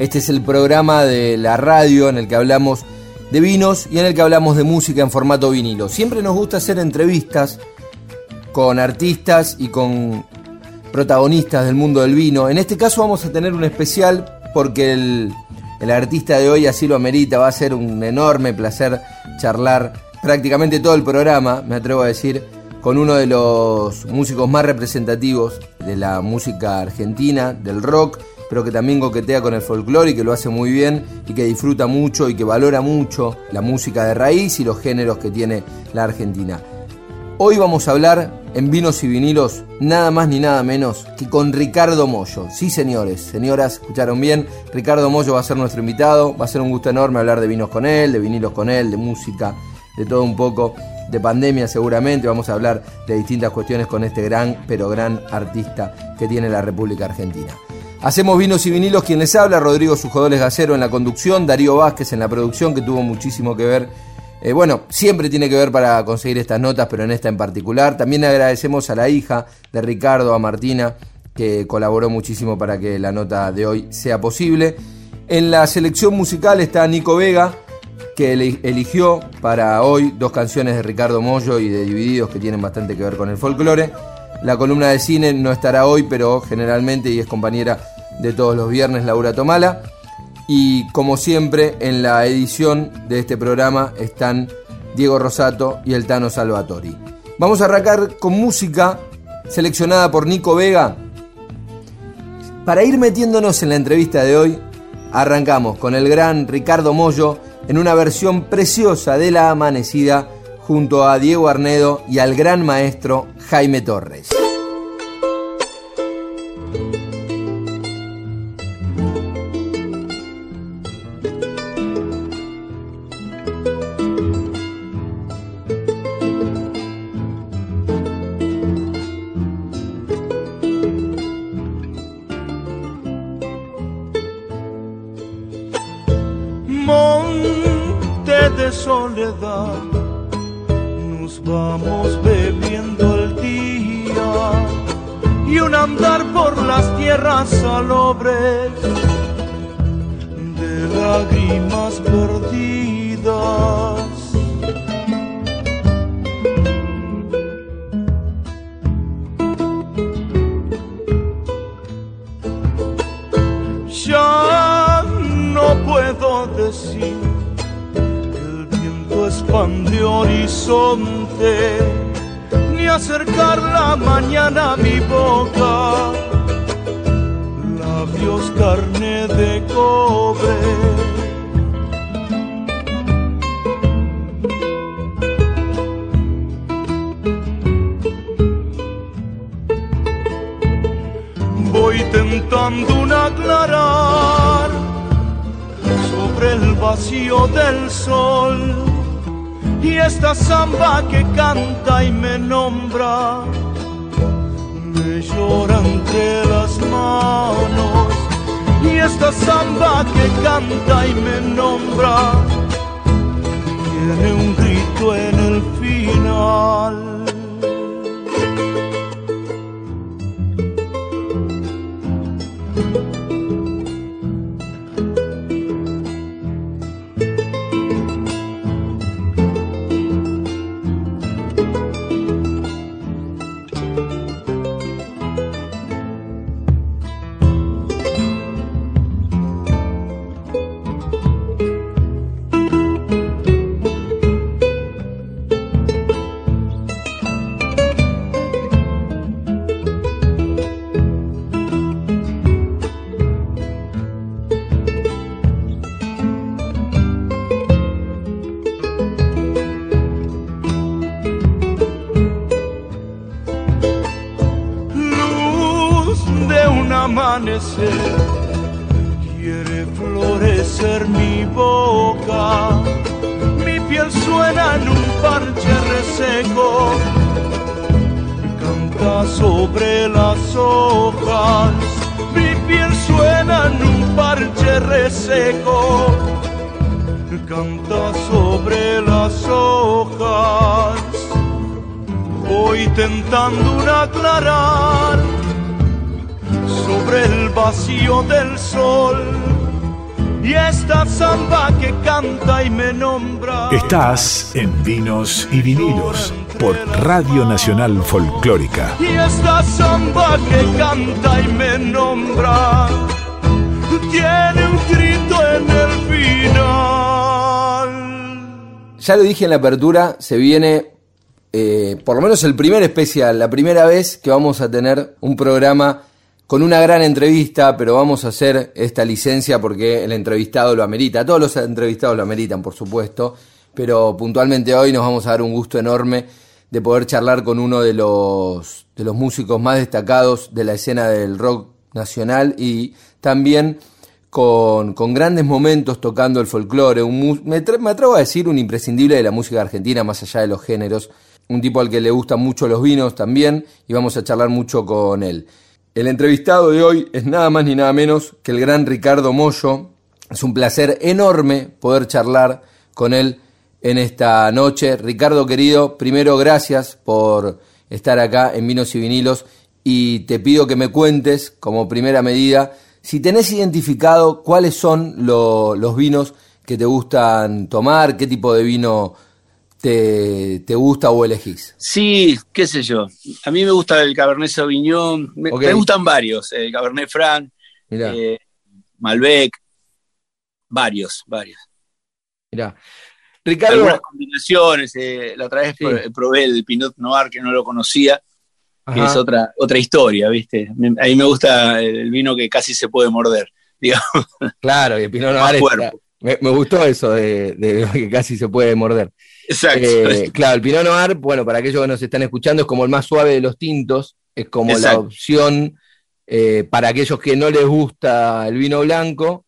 Este es el programa de la radio en el que hablamos de vinos y en el que hablamos de música en formato vinilo. Siempre nos gusta hacer entrevistas con artistas y con protagonistas del mundo del vino. En este caso vamos a tener un especial porque el, el artista de hoy así lo amerita. Va a ser un enorme placer charlar prácticamente todo el programa, me atrevo a decir, con uno de los músicos más representativos de la música argentina, del rock, pero que también coquetea con el folclore y que lo hace muy bien y que disfruta mucho y que valora mucho la música de raíz y los géneros que tiene la Argentina. Hoy vamos a hablar en vinos y vinilos nada más ni nada menos que con Ricardo Mollo. Sí, señores, señoras, escucharon bien. Ricardo Mollo va a ser nuestro invitado. Va a ser un gusto enorme hablar de vinos con él, de vinilos con él, de música, de todo un poco de pandemia seguramente, vamos a hablar de distintas cuestiones con este gran, pero gran artista que tiene la República Argentina. Hacemos vinos y vinilos, quien les habla, Rodrigo Sujodoles Gacero en la conducción, Darío Vázquez en la producción, que tuvo muchísimo que ver, eh, bueno, siempre tiene que ver para conseguir estas notas, pero en esta en particular. También agradecemos a la hija de Ricardo, a Martina, que colaboró muchísimo para que la nota de hoy sea posible. En la selección musical está Nico Vega, que eligió para hoy dos canciones de Ricardo Mollo y de Divididos que tienen bastante que ver con el folclore. La columna de cine no estará hoy, pero generalmente y es compañera de todos los viernes Laura Tomala. Y como siempre, en la edición de este programa están Diego Rosato y el Tano Salvatori. Vamos a arrancar con música seleccionada por Nico Vega. Para ir metiéndonos en la entrevista de hoy, arrancamos con el gran Ricardo Mollo en una versión preciosa de La Amanecida junto a Diego Arnedo y al gran maestro Jaime Torres. Del sol. Y esta samba que canta y me nombra me llora entre las manos. Y esta samba que canta y me nombra tiene un grito en el final quiere ser mi boca. Mi piel suena en un parche reseco, canta sobre las hojas. Mi piel suena en un parche reseco, canta sobre las hojas. Voy tentando aclarar sobre el vacío del sol y esta samba que canta y me nombra. Estás en Vinos y Vinilos por Radio Nacional Folclórica. Y esta samba que canta y me nombra tiene un grito en el final. Ya lo dije en la apertura, se viene eh, por lo menos el primer especial, la primera vez que vamos a tener un programa con una gran entrevista, pero vamos a hacer esta licencia porque el entrevistado lo amerita. Todos los entrevistados lo ameritan, por supuesto, pero puntualmente hoy nos vamos a dar un gusto enorme de poder charlar con uno de los, de los músicos más destacados de la escena del rock nacional y también con, con grandes momentos tocando el folclore, me, me atrevo a decir un imprescindible de la música argentina más allá de los géneros, un tipo al que le gustan mucho los vinos también y vamos a charlar mucho con él. El entrevistado de hoy es nada más ni nada menos que el gran Ricardo Mollo. Es un placer enorme poder charlar con él en esta noche. Ricardo querido, primero gracias por estar acá en Vinos y Vinilos y te pido que me cuentes como primera medida si tenés identificado cuáles son los vinos que te gustan tomar, qué tipo de vino te, gusta o elegís? Sí, qué sé yo. A mí me gusta el Cabernet Sauvignon, me, gustan varios, el Cabernet Franc, eh, Malbec, varios, varios. Mira, Ricardo. Algunas combinaciones, eh, la otra vez probé el Pinot Noir que no lo conocía, que es otra, otra historia, ¿viste? a mí me gusta el vino que casi se puede morder, digamos. Claro, y el Pinot Noir me, gustó eso de, de que casi se puede morder. Exacto. Eh, claro, el Pinot Noir, bueno, para aquellos que nos están escuchando, es como el más suave de los tintos, es como la opción eh, para aquellos que no les gusta el vino blanco.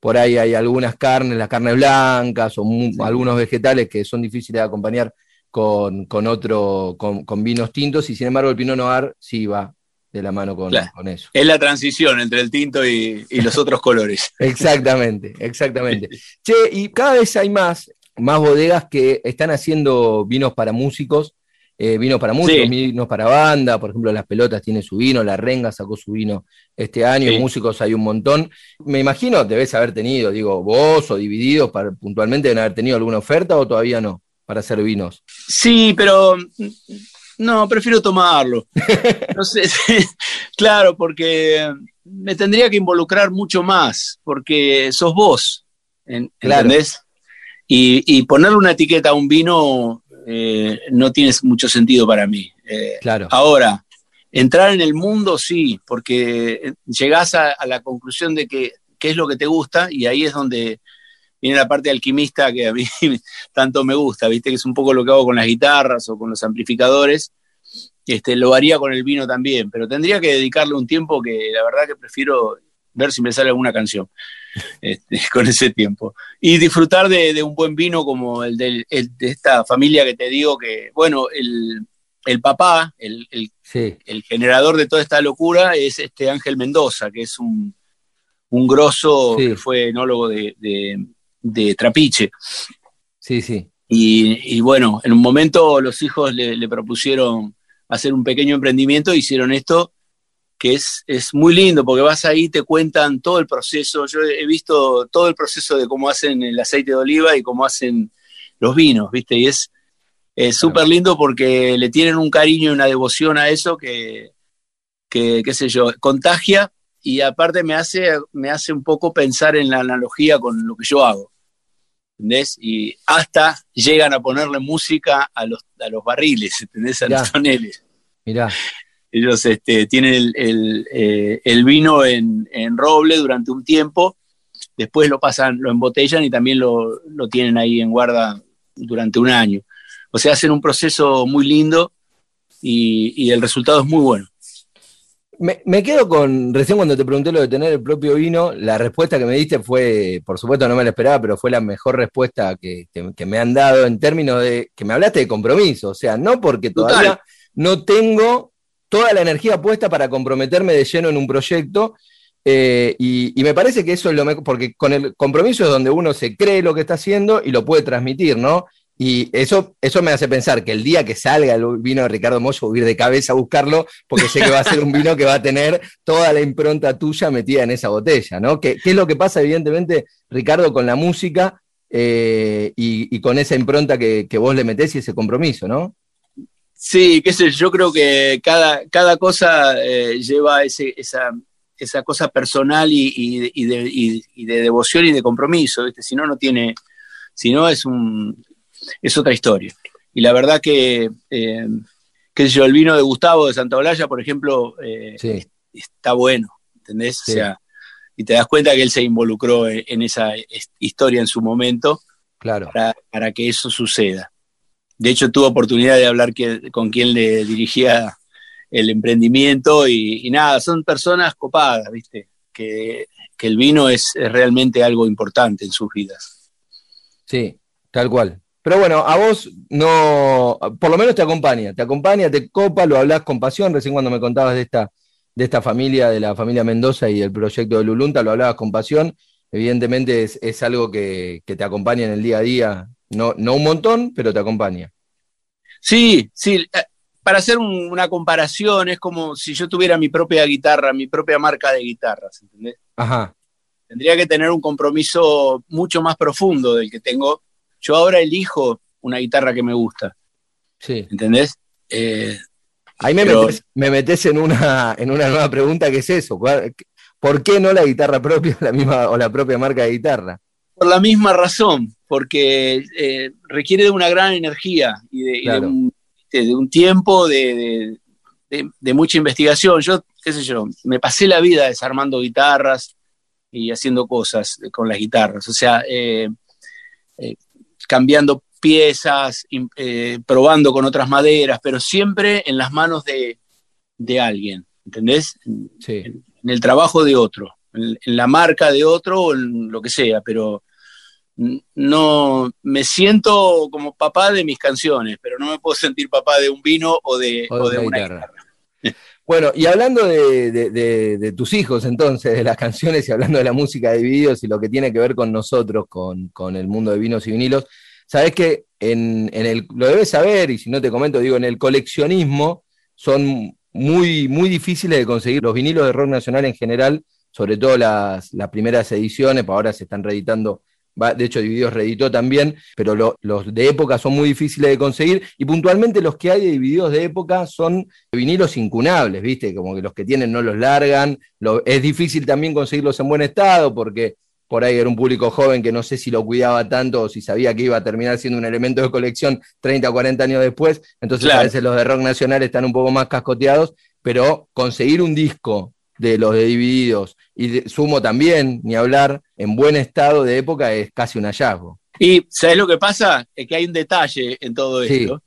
Por ahí hay algunas carnes, las carnes blancas o algunos vegetales que son difíciles de acompañar con, otro, con, vinos tintos, y sin embargo el Pinot Noir sí va de la mano con, con eso. Es la transición entre el tinto y, y los otros colores. exactamente, exactamente. che, y cada vez hay más, más bodegas que están haciendo vinos para músicos, eh, vinos para músicos, vinos para banda, por ejemplo, Las Pelotas tiene su vino, La Renga sacó su vino este año, músicos hay un montón. Me imagino debes haber tenido, digo, vos o divididos, para, puntualmente deben haber tenido alguna oferta o todavía no, para hacer vinos. Sí, pero no, prefiero tomarlo. No sé, claro, porque me tendría que involucrar mucho más, porque sos vos, ¿entendés? Y, ponerle una etiqueta a un vino eh, no tiene mucho sentido para mí. Eh, claro. Ahora, entrar en el mundo sí, porque llegás a, la conclusión de que qué es lo que te gusta y ahí es donde viene la parte alquimista que a mí tanto me gusta, ¿viste? Que es un poco lo que hago con las guitarras o con los amplificadores. Este, lo haría con el vino también, pero tendría que dedicarle un tiempo que la verdad que prefiero ver si me sale alguna canción. Este, con ese tiempo. Y disfrutar de, un buen vino como el, de esta familia que te digo que, bueno, el, papá, el, el, generador de toda esta locura es este Ángel Mendoza, que es un, un grosso que fue enólogo de, de, Trapiche. Sí, sí. Y, bueno, en un momento los hijos le, le propusieron hacer un pequeño emprendimiento, hicieron esto que es, es muy lindo porque vas ahí, te cuentan todo el proceso. Yo he visto todo el proceso de cómo hacen el aceite de oliva y cómo hacen los vinos, ¿viste? Y es súper lindo porque le tienen un cariño y una devoción a eso que, que, qué sé yo, contagia y aparte me hace, me hace un poco pensar en la analogía con lo que yo hago. ¿Entendés? Y hasta llegan a ponerle música a los, a los barriles, ¿entendés? A los toneles. Mirá ellos este, tienen eh, el, vino en, roble durante un tiempo, después lo pasan, lo embotellan y también lo, tienen ahí en guarda durante un año. O sea, hacen un proceso muy lindo y, el resultado es muy bueno. Me, quedo con, recién cuando te pregunté lo de tener el propio vino, la respuesta que me diste fue, por supuesto no me la esperaba, pero fue la mejor respuesta que, me han dado en términos de que me hablaste de compromiso, o sea, no porque todavía no tengo toda la energía puesta para comprometerme de lleno en un proyecto, eh, y, me parece que eso es lo mejor, porque con el compromiso es donde uno se cree lo que está haciendo y lo puede transmitir, ¿no? Y eso, eso me hace pensar que el día que salga el vino de Ricardo Moyo, voy a ir de cabeza a buscarlo, porque sé que va a ser un vino que va a tener toda la impronta tuya metida en esa botella, ¿no? ¿Qué, es lo que pasa, evidentemente, Ricardo, con la música eh, y, con esa impronta que, vos le metés y ese compromiso, ¿no? Sí, qué sé yo, creo que cada, cada cosa eh, lleva ese, esa, esa cosa personal y, de, de, devoción y de compromiso, ¿viste? Si no, no tiene, si no es un, es otra historia. Y la verdad que, eh, qué sé yo, el vino de Gustavo de Santa Olalla, por ejemplo, eh, está bueno, ¿entendés? O sea, y te das cuenta que él se involucró en, esa historia en su momento claro. para, que eso suceda. De hecho, tuve oportunidad de hablar con quien le dirigía el emprendimiento y, nada, son personas copadas, ¿viste? Que, el vino es, realmente algo importante en sus vidas. Sí, tal cual. Pero bueno, a vos no, por lo menos te acompaña, te acompaña, te copa, lo hablas con pasión, recién cuando me contabas de esta, de esta familia, de la familia Mendoza y el proyecto de Lulunta, lo hablabas con pasión, evidentemente es, algo que, te acompaña en el día a día, no, no un montón, pero te acompaña. Sí, sí, eh, para hacer una comparación es como si yo tuviera mi propia guitarra, mi propia marca de guitarras, ¿entendés? Ajá. Tendría que tener un compromiso mucho más profundo del que tengo yo ahora elijo una guitarra que me gusta. Sí. ¿Entendés? Eh, Ahí me, metes, en, una, en una nueva pregunta que es eso. ¿Por qué no la guitarra propia la misma, o la propia marca de guitarra? Por la misma razón, porque eh, requiere de una gran energía y de, un, tiempo de, mucha investigación. Yo, qué sé yo, me pasé la vida desarmando guitarras y haciendo cosas con las guitarras. O sea, eh, cambiando piezas, eh, probando con otras maderas, pero siempre en las manos de, alguien, ¿entendés? Sí. En, el trabajo de otro, en, la marca de otro o en lo que sea, pero no me siento como papá de mis canciones, pero no me puedo sentir papá de un vino o de, una, guitarra. Bueno, y hablando de, tus hijos entonces, de las canciones y hablando de la música de videos y lo que tiene que ver con nosotros, con, con el mundo de vinos y vinilos, Sabes que en, el, lo debes saber, y si no te comento, digo, en el coleccionismo son muy, muy difíciles de conseguir. Los vinilos de rock nacional en general, sobre todo las, primeras ediciones, pues ahora se están reeditando de hecho Divididos reeditó también, pero los de época son muy difíciles de conseguir y puntualmente los que hay de Divididos de época son vinilos incunables, ¿viste? Como que los que tienen no los largan, es difícil también conseguirlos en buen estado porque por ahí era un público joven que no sé si lo cuidaba tanto o si sabía que iba a terminar siendo un elemento de colección 30 o 40 años después, entonces a veces los de rock nacional están un poco más cascoteados, pero conseguir un disco de los de Divididos y Sumo también, ni hablar, en buen estado de época es casi un hallazgo. Y ¿sabes lo que pasa? Es que hay un detalle en todo esto.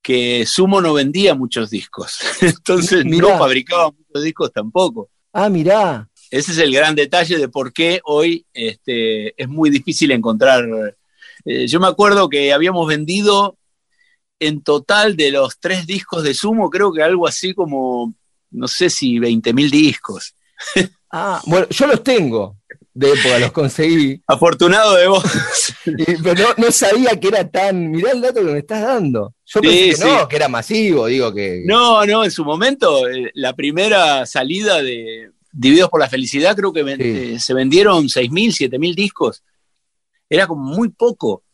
Que Sumo no vendía muchos discos, entonces no fabricaba muchos discos tampoco. Ah, mirá. Ese es el gran detalle de por qué hoy este, es muy difícil encontrar. Eh, yo me acuerdo que habíamos vendido en total de los tres discos de Sumo, creo que algo así como, no sé si 20 mil discos. Ah, bueno, yo los tengo de época, los conseguí. Afortunado de vos. pero no, sabía que era tan. Mirá el dato que me estás dando. Yo pensé que no, que era masivo, digo que. No, no, en su momento, eh, la primera salida de, Divididos por la Felicidad, creo que eh, se vendieron 6.000, 7.000 discos. Era como muy poco.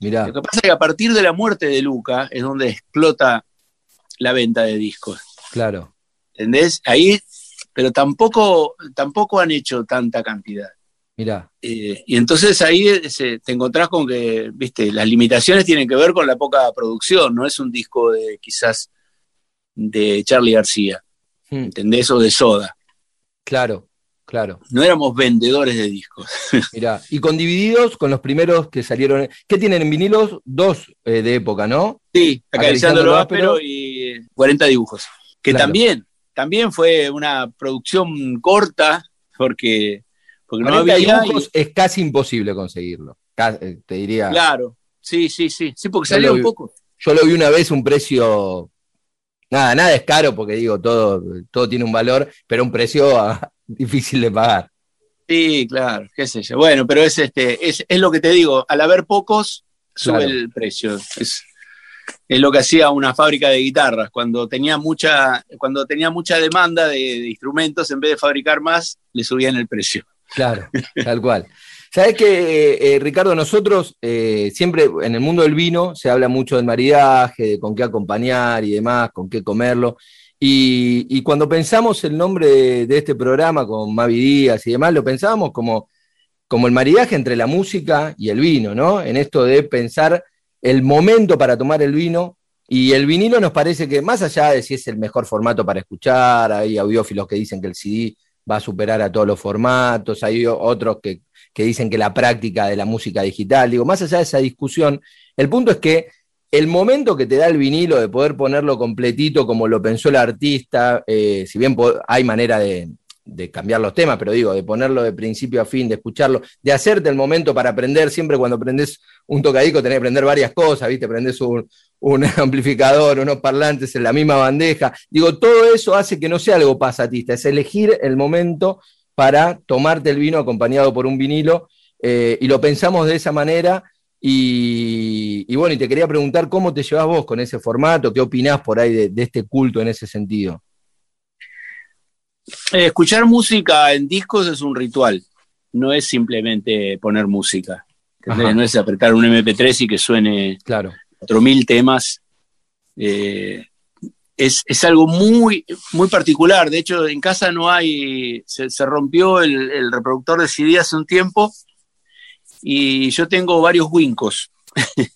Mirá. Lo que pasa es que a partir de la muerte de Luca es donde explota la venta de discos. Claro. ¿Entendés? Ahí, pero tampoco, tampoco han hecho tanta cantidad. Mirá. Eh, y entonces ahí eh, te encontrás con que, viste, las limitaciones tienen que ver con la poca producción, no es un disco de quizás de Charlie García, hmm. ¿entendés? O de Soda. Claro, claro. No éramos vendedores de discos. Mirá, y con divididos, con los primeros que salieron. ¿Qué tienen en vinilos? Dos eh, de época, ¿no? Sí, acariciando lo áspero y 40 dibujos. Que también también fue una producción corta, porque, porque no 40 había. dibujos es casi imposible conseguirlo. Eh, Te diría. Claro, sí, sí, sí, sí, porque lo un poco. Yo lo vi una vez, un precio. Nada, nada es caro porque digo, todo, todo tiene un valor, pero un precio ah, difícil de pagar. Sí, claro, qué sé yo. Bueno, pero es este, es, es lo que te digo, al haber pocos, sube Claro. el precio. Es, es lo que hacía una fábrica de guitarras. Cuando tenía mucha, cuando tenía mucha demanda de, de instrumentos, en vez de fabricar más, le subían el precio. Claro, tal cual. Sabes que, Ricardo, nosotros eh, siempre en el mundo del vino se habla mucho del maridaje, de con qué acompañar y demás, con qué comerlo. Y, y cuando pensamos el nombre de, de este programa con Mavi Díaz y demás, lo pensábamos como, como el maridaje entre la música y el vino, ¿no? En esto de pensar el momento para tomar el vino. Y el vinilo nos parece que, más allá de si es el mejor formato para escuchar, hay audiófilos que dicen que el CD va a superar a todos los formatos, hay otros que, que dicen que la práctica de la música digital, digo, más allá de esa discusión, el punto es que el momento que te da el vinilo de poder ponerlo completito como lo pensó el artista, eh, si bien hay manera de, cambiar los temas, pero digo, de ponerlo de principio a fin, de escucharlo, de hacerte el momento para aprender, siempre cuando aprendes un tocadisco tenés que aprender varias cosas, ¿viste? Aprendés un, un amplificador, unos parlantes en la misma bandeja. Digo, todo eso hace que no sea algo pasatista, es elegir el momento para tomarte el vino acompañado por un vinilo, eh, y lo pensamos de esa manera. Y, y bueno, y te quería preguntar cómo te llevas vos con ese formato, qué opinás por ahí de, de este culto en ese sentido. Eh, escuchar música en discos es un ritual, no es simplemente poner música. No es apretar un MP3 y que suene Claro, 4.000 temas. Eh, es, es algo muy, muy particular. De hecho, en casa no hay. Se, rompió el, el reproductor de CD hace un tiempo y yo tengo varios Wincos.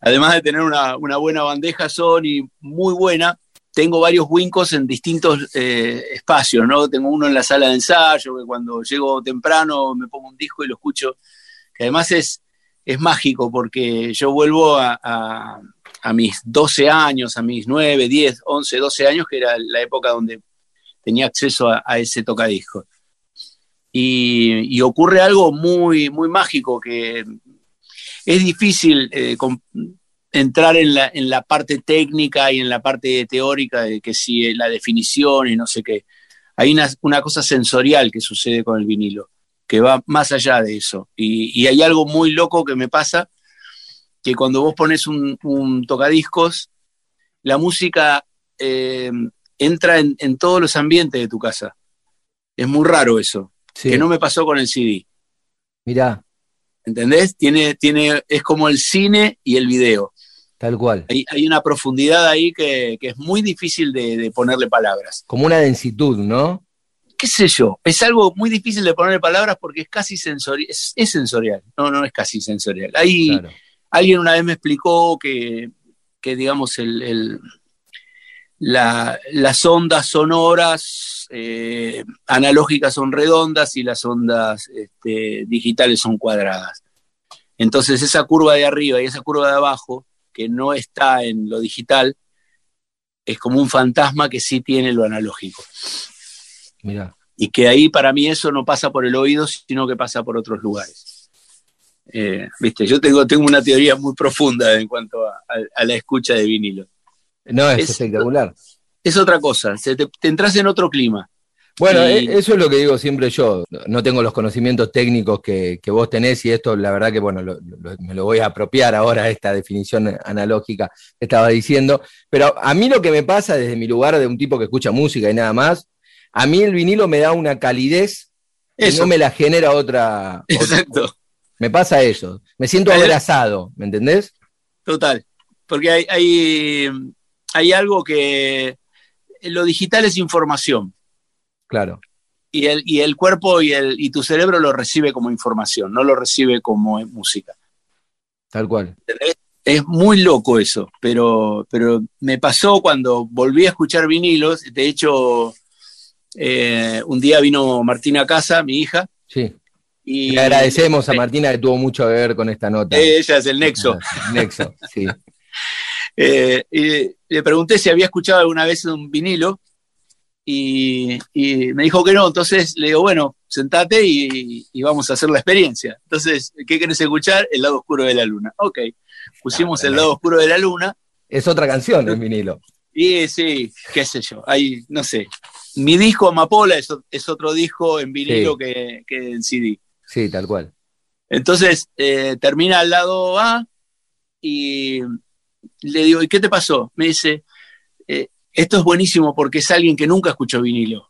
Además de tener una, una buena bandeja Sony muy buena, tengo varios Wincos en distintos eh, espacios, ¿no? Tengo uno en la sala de ensayo, que cuando llego temprano me pongo un disco y lo escucho, que además es, es mágico porque yo vuelvo a, a mis 12 años, a mis 9, 10, 11, 12 años, que era la época donde tenía acceso a, ese tocadisco. Y, ocurre algo muy, muy mágico que es difícil eh, entrar en la, parte técnica y en la parte teórica de que si la definición y no sé qué. Hay una, cosa sensorial que sucede con el vinilo, que va más allá de eso. Y hay algo muy loco que me pasa, que cuando vos pones un, un tocadiscos, la música eh, entra en, en, todos los ambientes de tu casa. Es muy raro eso, sí. que no me pasó con el CD. Mirá. ¿Entendés? Tiene, tiene, es como el cine y el video. Tal cual. Hay, hay una profundidad ahí que, que es muy difícil de, de, ponerle palabras. Como una densitud, ¿no? ¿Qué sé yo? Es algo muy difícil de ponerle palabras porque es casi sensorial. Es, es sensorial. No, no es casi sensorial. Hay, claro. Alguien una vez me explicó que, que digamos, el, el, la, las ondas sonoras eh, analógicas son redondas y las ondas este, digitales son cuadradas. Entonces esa curva de arriba y esa curva de abajo, que no está en lo digital, es como un fantasma que sí tiene lo analógico. Y que ahí para mí eso no pasa por el oído, sino que pasa por otros lugares. Eh, Viste, yo tengo, tengo una teoría muy profunda en cuanto a, a, a la escucha de vinilo. No, es, es espectacular. Es otra cosa, te, te, entras en otro clima. Bueno, y... eso es lo que digo siempre yo. No tengo los conocimientos técnicos que, que vos tenés y esto, la verdad que, bueno, lo, lo, me lo voy a apropiar ahora, esta definición analógica que estaba diciendo. Pero a mí lo que me pasa desde mi lugar de un tipo que escucha música y nada más, a mí el vinilo me da una calidez eso. que no me la genera otra. Exacto. Otra. Me pasa eso. Me siento abrazado, ¿me entendés? Total. Porque hay, hay, hay algo que lo digital es información. Claro. Y el, y el cuerpo y, el, y tu cerebro lo recibe como información, no lo recibe como música. Tal cual. Es muy loco eso, pero, pero me pasó cuando volví a escuchar vinilos. De hecho, eh, un día vino Martina a casa, mi hija. Sí. Y le agradecemos a Martina que tuvo mucho que ver con esta nota. Ella es el nexo. El nexo, sí. Eh, y le pregunté si había escuchado alguna vez un vinilo y, me dijo que no, entonces le digo, bueno, sentate y, vamos a hacer la experiencia. Entonces, ¿qué querés escuchar? El lado oscuro de la luna. Ok, pusimos el lado oscuro de la luna. Es otra canción el vinilo. Y sí, qué sé yo, ahí, no sé. Mi disco Amapola es, es otro disco en vinilo que, en CD. Sí, tal cual. Entonces, eh, termina al lado A y le digo, ¿y qué te pasó? Me dice, eh, esto es buenísimo porque es alguien que nunca escuchó vinilo.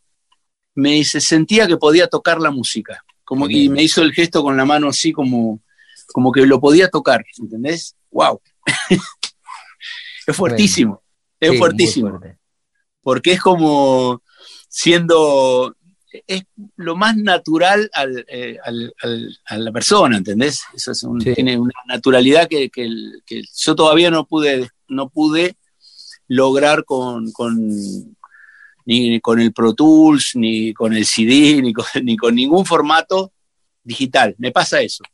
Me dice, sentía que podía tocar la música. Como, y me hizo el gesto con la mano así como, como que lo podía tocar, ¿entendés? ¡Wow! es fuertísimo, es fuertísimo. Porque es como siendo, es lo más natural eh, a la persona, ¿entendés? Eso Tiene una naturalidad que, yo todavía no pude, no pude lograr con, ni con el Pro Tools, ni con el CD, ni con, ni con ningún formato digital. Me pasa eso.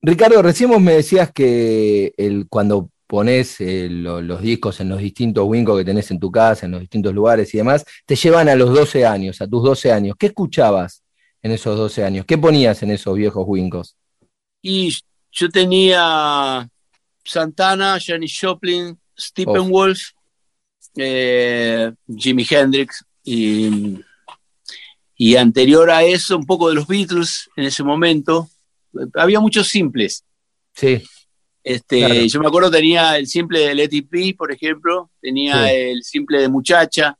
Ricardo, recién me decías que el, cuando pones eh, los discos en los distintos wincos que tenés en tu casa, en los distintos lugares y demás, te llevan a los 12 años, a tus 12 años. ¿Qué escuchabas en esos 12 años? ¿Qué ponías en esos viejos wincos? Y yo tenía Santana, Janis Joplin, Steppenwolf, eh, Jimi Hendrix y, y anterior a eso un poco de los Beatles en ese momento. Había muchos simples. Sí. Este, Yo me acuerdo tenía el simple de Let It por ejemplo, tenía el simple de Muchacha,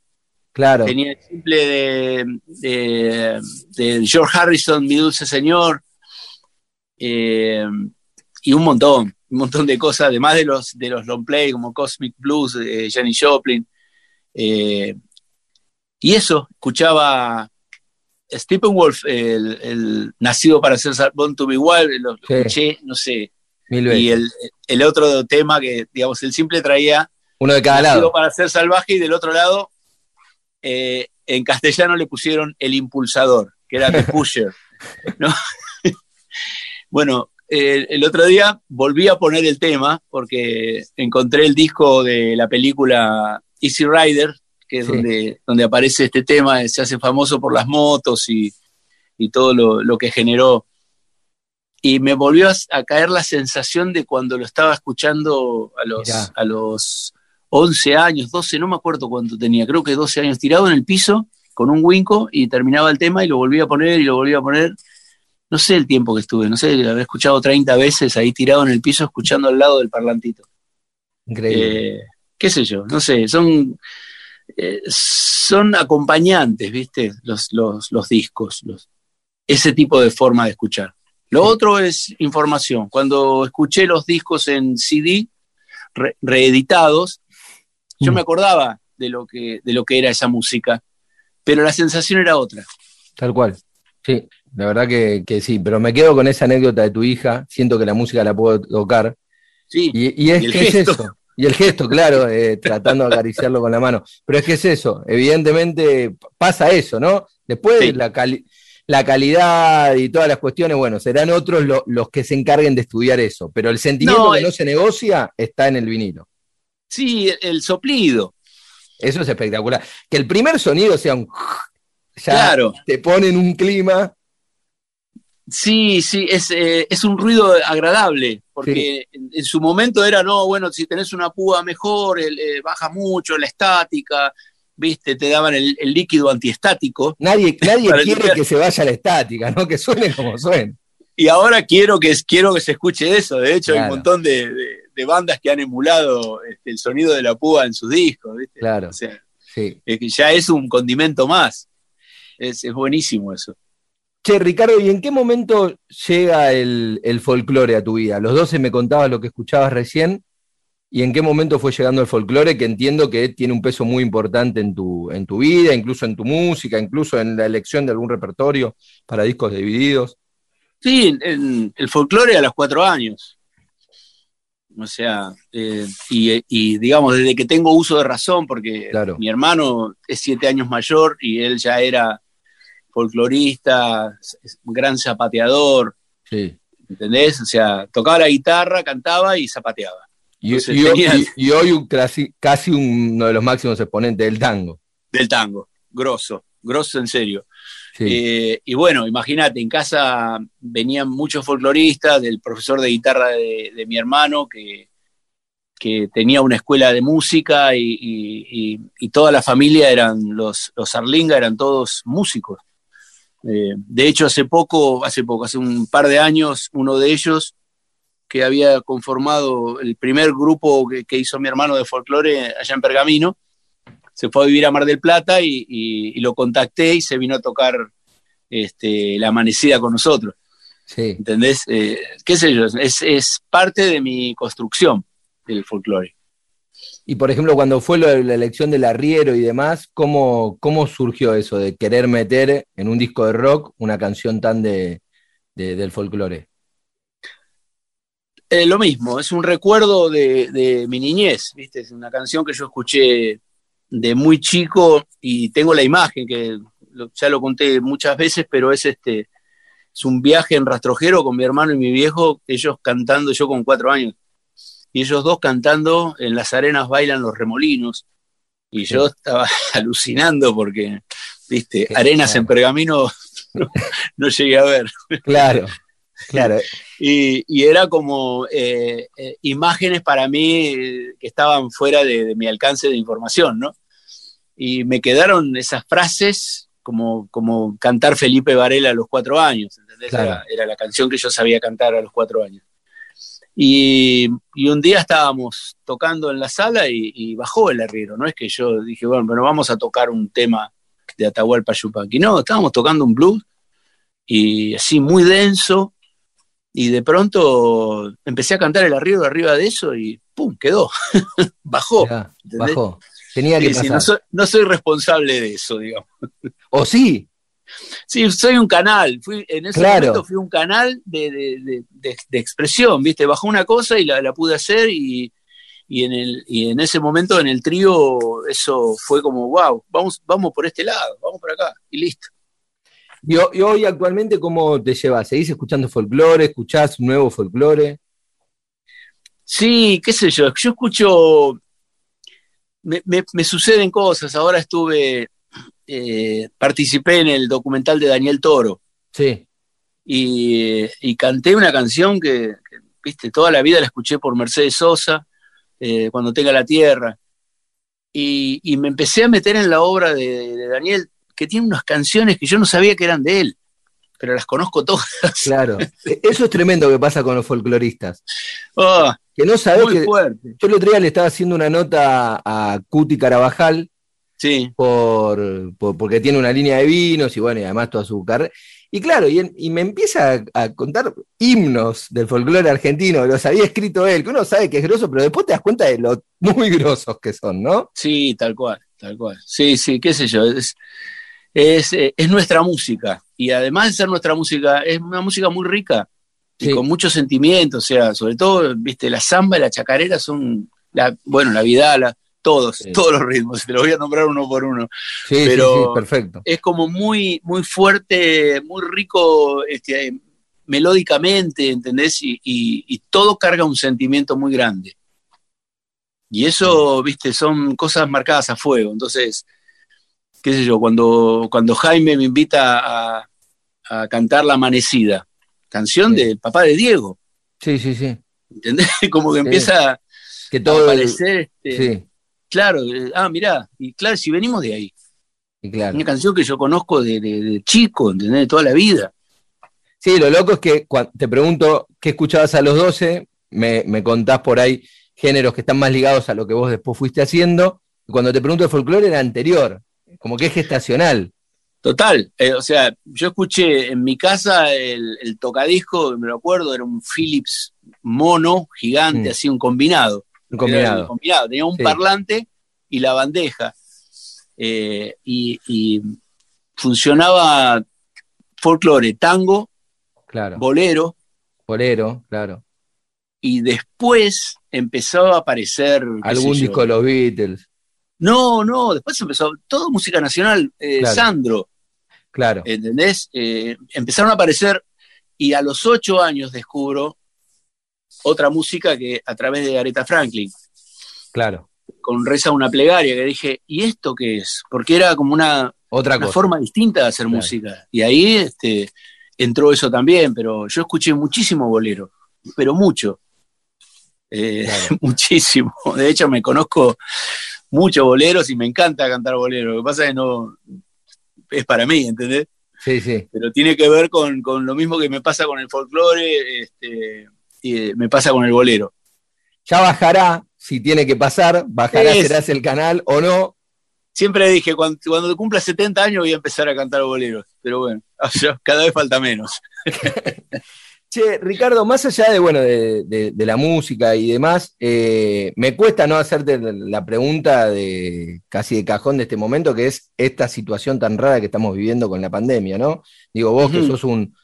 claro. tenía el simple de, de, George Harrison, Mi Dulce Señor, eh, y un montón, un montón de cosas, además de los, de los long play como Cosmic Blues de Jenny Joplin. Eh, y eso, escuchaba Stephen Wolf, el, nacido para ser Born to Be Wild, lo escuché, no sé, y el, otro tema que, digamos, el simple traía. Uno de cada lado. Para ser salvaje y del otro lado, eh, en castellano le pusieron el impulsador, que era The Pusher. bueno, el otro día volví a poner el tema porque encontré el disco de la película Easy Rider, que es donde, donde aparece este tema, se hace famoso por las motos y, todo lo, lo, que generó y me volvió a, caer la sensación de cuando lo estaba escuchando a los, a los 11 años, 12, no me acuerdo cuánto tenía, creo que 12 años, tirado en el piso con un winco y terminaba el tema y lo volvía a poner y lo volvía a poner. No sé el tiempo que estuve, no sé, lo había escuchado 30 veces ahí tirado en el piso escuchando al lado del parlantito. Increíble. Eh, qué sé yo, no sé, son, eh, son acompañantes, ¿viste? Los, los, los discos, los, ese tipo de forma de escuchar. Lo otro es información. Cuando escuché los discos en CD reeditados, yo mm. me acordaba de lo, que, de lo que era esa música, pero la sensación era otra. Tal cual. Sí, la verdad que, sí, pero me quedo con esa anécdota de tu hija, siento que la música la puedo tocar. Sí, y, es que es eso. Y el gesto, claro, eh, tratando de acariciarlo con la mano. Pero es que es eso, evidentemente pasa eso, ¿no? Después de la, calidad la calidad y todas las cuestiones, bueno, serán otros los que se encarguen de estudiar eso, pero el sentimiento que no se negocia está en el vinilo. Sí, el, soplido. Eso es espectacular. Que el primer sonido sea un... Ya claro. te pone en un clima. Sí, sí, es, eh, un ruido agradable, porque en, su momento era, no, bueno, si tenés una púa mejor, eh, baja mucho la estática, viste, te daban el, líquido antiestático. Nadie, nadie quiere que se vaya la estática, ¿no? Que suene como suene. Y ahora quiero que, quiero que se escuche eso. De hecho, hay un montón de, bandas que han emulado este, el sonido de la púa en sus discos, ¿viste? Claro. sí. ya es un condimento más. Es, buenísimo eso. Che, Ricardo, ¿y en qué momento llega el, el folclore a tu vida? Los 12 me contabas lo que escuchabas recién, ¿Y en qué momento fue llegando el folclore, que entiendo que tiene un peso muy importante en tu, en tu vida, incluso en tu música, incluso en la elección de algún repertorio para discos divididos? Sí, el folclore a los cuatro años. O sea, eh, y, digamos, desde que tengo uso de razón, porque mi hermano es siete años mayor y él ya era folclorista, gran zapateador. Sí. ¿Entendés? O sea, tocaba la guitarra, cantaba y zapateaba. Y, hoy, casi, uno de los máximos exponentes del tango. Del tango, grosso, grosso en serio. Eh, y bueno, imagínate, en casa venían muchos folcloristas, del profesor de guitarra de, mi hermano, que, que, tenía una escuela de música y, toda la familia eran, los, los Arlinga eran todos músicos. Eh, de hecho, hace poco, hace poco, hace un par de años, uno de ellos que había conformado el primer grupo que, hizo mi hermano de folclore allá en Pergamino, se fue a vivir a Mar del Plata y, lo contacté y se vino a tocar este, la amanecida con nosotros. Sí. ¿Entendés? Eh, ¿Qué sé yo? Es, es, parte de mi construcción del folclore. Y por ejemplo, cuando fue la, elección del arriero y demás, ¿cómo, ¿cómo surgió eso de querer meter en un disco de rock una canción tan de, del folclore? Eh, lo mismo, es un recuerdo de, mi niñez, ¿viste? Es una canción que yo escuché de muy chico y tengo la imagen que ya lo conté muchas veces, pero es este es un viaje en rastrojero con mi hermano y mi viejo, ellos cantando, yo con cuatro años, y ellos dos cantando en las arenas bailan los remolinos, y yo estaba alucinando porque, viste, arenas en pergamino no llegué a ver. Claro. Claro. Y, era como eh, eh, imágenes para mí eh, que estaban fuera de, mi alcance de información, ¿no? Y me quedaron esas frases como, como cantar Felipe Varela a los cuatro años, ¿entendés? Era, la canción que yo sabía cantar a los cuatro años. Y, un día estábamos tocando en la sala y, bajó el herrero, no es que yo dije, bueno, pero vamos a tocar un tema de Atahualpa Yupanqui, no, estábamos tocando un blues y así muy denso, y de pronto empecé a cantar el arriba arriba de eso y ¡pum! quedó. bajó. bajó. Tenía que pasar. no, soy, responsable de eso, digamos. ¿O sí? Sí, soy un canal. Fui, en ese momento fui un canal de, expresión, ¿viste? Bajó una cosa y la, pude hacer y, en el, y en ese momento en el trío eso fue como, wow, vamos, vamos por este lado, vamos por acá y listo. Y, hoy actualmente, ¿cómo te llevas? ¿Seguís escuchando folclore? ¿Escuchás nuevo folclore? Sí, qué sé yo. Yo escucho. Me, suceden cosas. Ahora estuve. Eh, participé en el documental de Daniel Toro. Sí. Y, canté una canción que, viste, toda la vida la escuché por Mercedes Sosa, eh, cuando tenga la tierra. Y, me empecé a meter en la obra de Daniel que tiene unas canciones que yo no sabía que eran de él, pero las conozco todas. Claro, eso es tremendo que pasa con los folcloristas. Oh, que no sabes que fuerte. Yo el otro día le estaba haciendo una nota a Cuti Carabajal, sí. por, porque tiene una línea de vinos y bueno, y además toda su carrera. Y claro, y, me empieza a, contar himnos del folclore argentino, los había escrito él, que uno sabe que es grosso, pero después te das cuenta de lo muy grosos que son, ¿no? Sí, tal cual, tal cual. Sí, sí, qué sé yo. Es, eh, es, nuestra música. Y además de ser nuestra música, es una música muy rica y con mucho sentimiento. O sea, sobre todo, viste, la samba y la chacarera son, la, bueno, la vidala, todos, todos los ritmos. Te lo voy a nombrar uno por uno. Pero perfecto. es como muy, muy fuerte, muy rico este, melódicamente, ¿entendés? Y, y todo carga un sentimiento muy grande. Y eso, viste, son cosas marcadas a fuego. Entonces, qué sé yo, cuando, cuando Jaime me invita a, cantar La Amanecida, canción del papá de Diego. Sí, sí, sí. ¿Entendés? Como que empieza que todo a aparecer. Este, claro, eh, ah, mirá, y claro, si venimos de ahí. Una canción que yo conozco de, chico, ¿entendés? De toda la vida. Sí, lo loco es que cuando te pregunto qué escuchabas a los 12, me, me, contás por ahí géneros que están más ligados a lo que vos después fuiste haciendo. Y cuando te pregunto de folclore era anterior como que es gestacional. Total, eh, o sea, yo escuché en mi casa el, tocadisco, me lo acuerdo, era un Philips mono gigante, mm. así un combinado. Un combinado. Tenía un parlante y la bandeja. Eh, y, funcionaba folclore, tango, claro. bolero. Bolero, claro. Y después empezó a aparecer. Algún disco de los Beatles. No, no, después empezó todo música nacional, eh, Sandro. Claro. ¿Entendés? Eh, empezaron a aparecer y a los ocho años descubro otra música que a través de Aretha Franklin. Claro. Con Reza una plegaria que dije, ¿y esto qué es? Porque era como una, Otra una forma distinta de hacer Claro. música. Y ahí este, entró eso también, pero yo escuché muchísimo bolero, pero mucho. Eh, Claro. muchísimo. De hecho, me conozco muchos boleros y me encanta cantar bolero. Lo que pasa es que no es para mí, ¿entendés? Sí, sí. Pero tiene que ver con, con lo mismo que me pasa con el folclore, este, y, eh, me pasa con el bolero. Ya bajará, si tiene que pasar, bajará, Es- serás el canal o no. Siempre dije, cuando, cuando cumpla 70 años voy a empezar a cantar boleros, pero bueno, cada vez falta menos. Che, Ricardo, más allá de, bueno, de, de- de la música y demás, eh, me cuesta no hacerte la pregunta de casi de cajón de este momento, que es esta situación tan rara que estamos viviendo con la pandemia, ¿no? Digo, vos que sos un,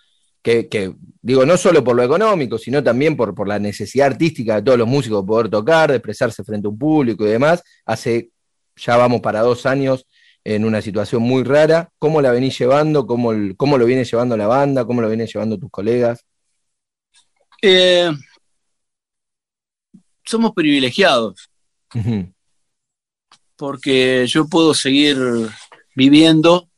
que, que, digo, no solo por lo económico, sino también por, por la necesidad artística de todos los músicos de poder tocar, de expresarse frente a un público y demás, hace, ya vamos para dos años en una situación muy rara. ¿Cómo la venís llevando? ¿Cómo, el- cómo lo viene llevando la banda? ¿Cómo lo vienen llevando tus colegas? Eh, somos privilegiados porque yo puedo seguir viviendo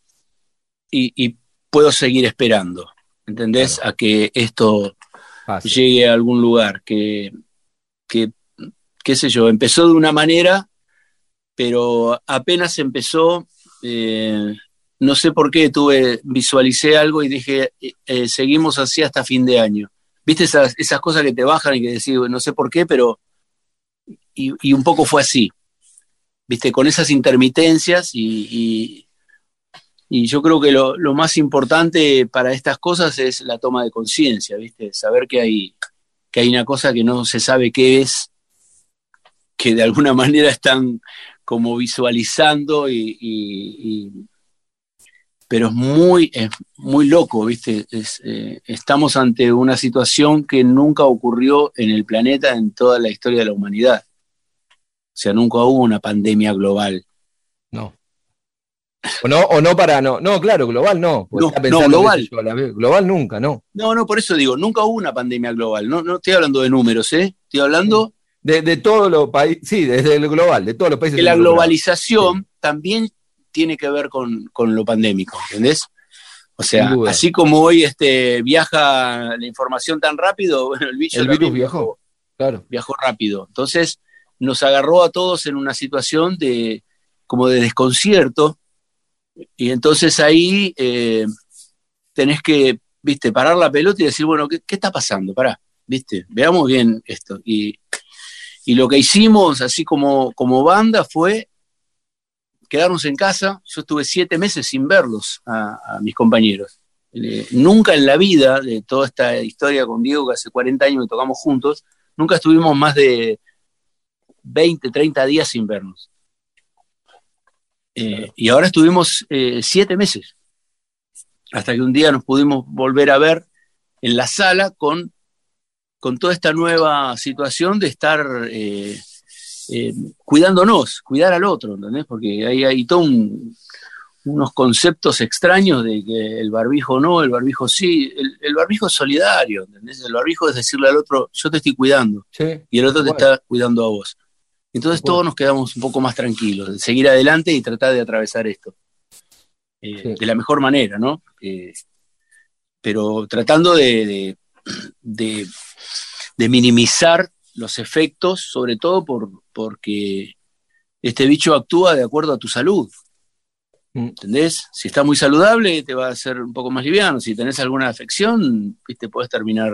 y, y puedo seguir esperando, ¿entendés? A que esto Fácil. llegue a algún lugar, que, que, qué sé yo, empezó de una manera, pero apenas empezó, eh, no sé por qué, tuve, visualicé algo y dije, eh, seguimos así hasta fin de año. ¿Viste esas, esas cosas que te bajan y que decís, no sé por qué, pero... Y, un poco fue así, ¿viste? Con esas intermitencias y, y, yo creo que lo, lo, más importante para estas cosas es la toma de conciencia, ¿viste? Saber que hay, que hay una cosa que no se sabe qué es, que de alguna manera están como visualizando y pero es muy, es muy loco, ¿viste? Es, eh, estamos ante una situación que nunca ocurrió en el planeta en toda la historia de la humanidad. O sea, nunca hubo una pandemia global. No. O no, o no para, no, no, claro, global no. No, no, global. Yo, global nunca, no. No, no, por eso digo, nunca hubo una pandemia global. No, no estoy hablando de números, ¿eh? Estoy hablando... De, de todos los países, sí, desde el global, de todos los países. Que la globalización sí. también tiene que ver con, con, lo pandémico, ¿entendés? O sea, así como hoy este, viaja la información tan rápido, bueno, el bicho el virus viajó, viajó, claro. viajó rápido. Entonces, nos agarró a todos en una situación de como de desconcierto, y entonces ahí eh, tenés que, viste, parar la pelota y decir, bueno, ¿qué, qué está pasando? Pará, viste, veamos bien esto. Y, y lo que hicimos, así como, como banda, fue quedarnos en casa. Yo estuve siete meses sin verlos a, a mis compañeros. Eh, nunca en la vida, de toda esta historia con Diego, que hace 40 años que tocamos juntos, nunca estuvimos más de 20, 30 días sin vernos. Eh, y ahora estuvimos eh, siete meses, hasta que un día nos pudimos volver a ver en la sala con, con toda esta nueva situación de estar eh, cuidándonos, cuidar al otro, ¿entendés? Porque hay, hay todo un, unos conceptos extraños de que el barbijo no, el barbijo sí, el, el, barbijo es solidario, ¿entendés? El barbijo es decirle al otro, yo te estoy cuidando, sí, y el otro te está cuidando a vos. Entonces todos nos quedamos un poco más tranquilos, de seguir adelante y tratar de atravesar esto. Eh, sí. De la mejor manera, ¿no? Eh, pero tratando de, de, de, de, minimizar los efectos, sobre todo por, porque este bicho actúa de acuerdo a tu salud. ¿Entendés? Si está muy saludable, te va a hacer un poco más liviano. Si tenés alguna afección, te puedes terminar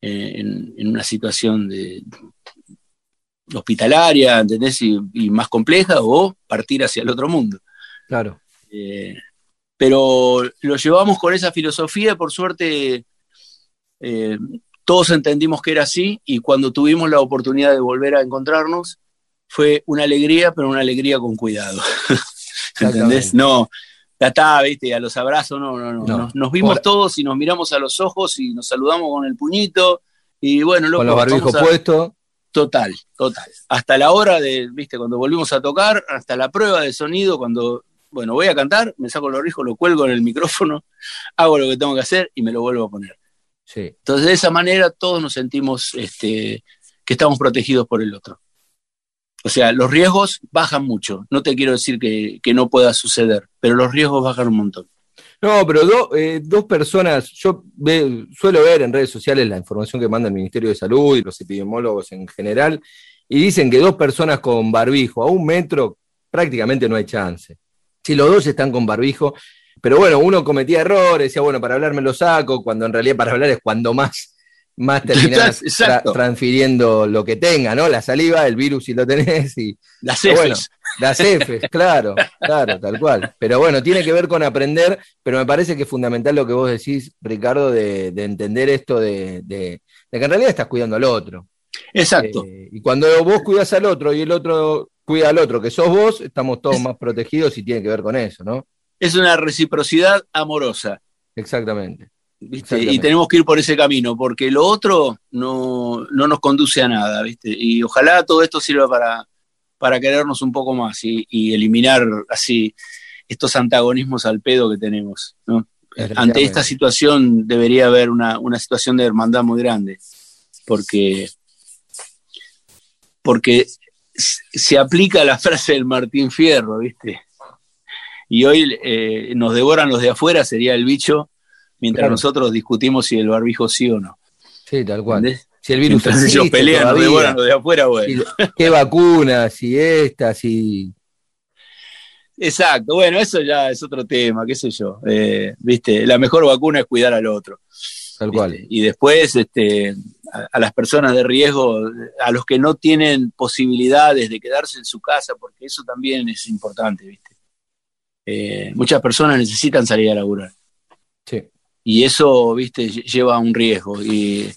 eh, en, en, una situación de, hospitalaria, ¿entendés? Y, y, más compleja, o partir hacia el otro mundo. Claro. Eh, pero lo llevamos con esa filosofía, por suerte eh, todos entendimos que era así, y cuando tuvimos la oportunidad de volver a encontrarnos, fue una alegría, pero una alegría con cuidado. ¿Entendés? No, ya está, viste, a los abrazos, no, no, no. no. Nos, nos, vimos por... todos y nos miramos a los ojos y nos saludamos con el puñito, y bueno, loco, con los barbijos a... puestos. Total, total. Hasta la hora de, viste, cuando volvimos a tocar, hasta la prueba de sonido, cuando, bueno, voy a cantar, me saco los rijos, lo cuelgo en el micrófono, hago lo que tengo que hacer y me lo vuelvo a poner. Sí. Entonces, de esa manera, todos nos sentimos este, que estamos protegidos por el otro. O sea, los riesgos bajan mucho. No te quiero decir que, no pueda suceder, pero los riesgos bajan un montón. No, pero eh, dos personas, yo suelo ver en redes sociales la información que manda el Ministerio de Salud y los epidemiólogos en general, y dicen que dos personas con barbijo a un metro prácticamente no hay chance. Si los dos están con barbijo, pero bueno, uno cometía errores, decía, bueno, para hablar me lo saco, cuando en realidad para hablar es cuando más más terminás transfiriendo lo que tenga, ¿no? La saliva, el virus si lo tenés y... Las Fs. Bueno, las Fs, claro, claro, tal cual. Pero bueno, tiene que ver con aprender, pero me parece que es fundamental lo que vos decís, Ricardo, de, entender esto de, que en realidad estás cuidando al otro. Exacto. Eh, y cuando vos cuidas al otro y el otro cuida al otro, que sos vos, estamos todos más protegidos y tiene que ver con eso, ¿no? Es una reciprocidad amorosa. Exactamente. Y tenemos que ir por ese camino, porque lo otro no, nos conduce a nada, ¿viste? Y ojalá todo esto sirva para, para querernos un poco más y, eliminar así estos antagonismos al pedo que tenemos, Ante esta situación debería haber una, situación de hermandad muy grande, porque, porque se aplica la frase del Martín Fierro, ¿viste? Y hoy eh, nos devoran los de afuera, sería el bicho, mientras nosotros discutimos si el barbijo sí o no. Sí, tal cual. Si el virus Entonces ellos pelean, devoran de afuera, bueno. ¿Qué vacunas? Si esta, si. Exacto, bueno, eso ya es otro tema, qué sé yo. Eh, Viste, la mejor vacuna es cuidar al otro. Tal cual. Y después, este, a, las personas de riesgo, a los que no tienen posibilidades de quedarse en su casa, porque eso también es importante, ¿viste? Eh, muchas personas necesitan salir a laburar. Sí y eso, viste, lleva un riesgo. Y,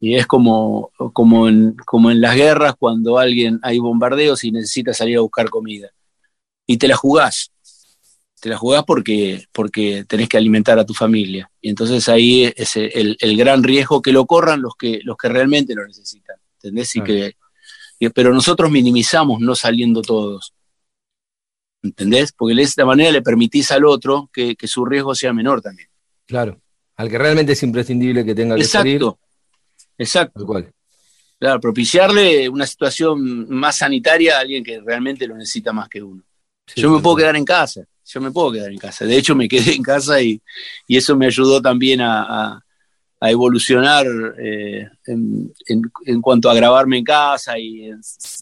es como, como, en, como en las guerras cuando alguien hay bombardeos y necesita salir a buscar comida. Y te la jugás. Te la jugás porque, porque tenés que alimentar a tu familia. Y entonces ahí es el, gran riesgo que lo corran los que, los que realmente lo necesitan. ¿Entendés? Y que, pero nosotros minimizamos no saliendo todos. ¿Entendés? Porque de esta manera le permitís al otro que su riesgo sea menor también. Claro, al que realmente es imprescindible que tenga que exacto, Exacto. Claro, propiciarle una situación más sanitaria a alguien que realmente lo necesita más que uno. yo me puedo quedar en casa, yo me puedo quedar en casa. De hecho, me quedé en casa y, eso me ayudó también a, evolucionar eh, en, cuanto a grabarme en casa y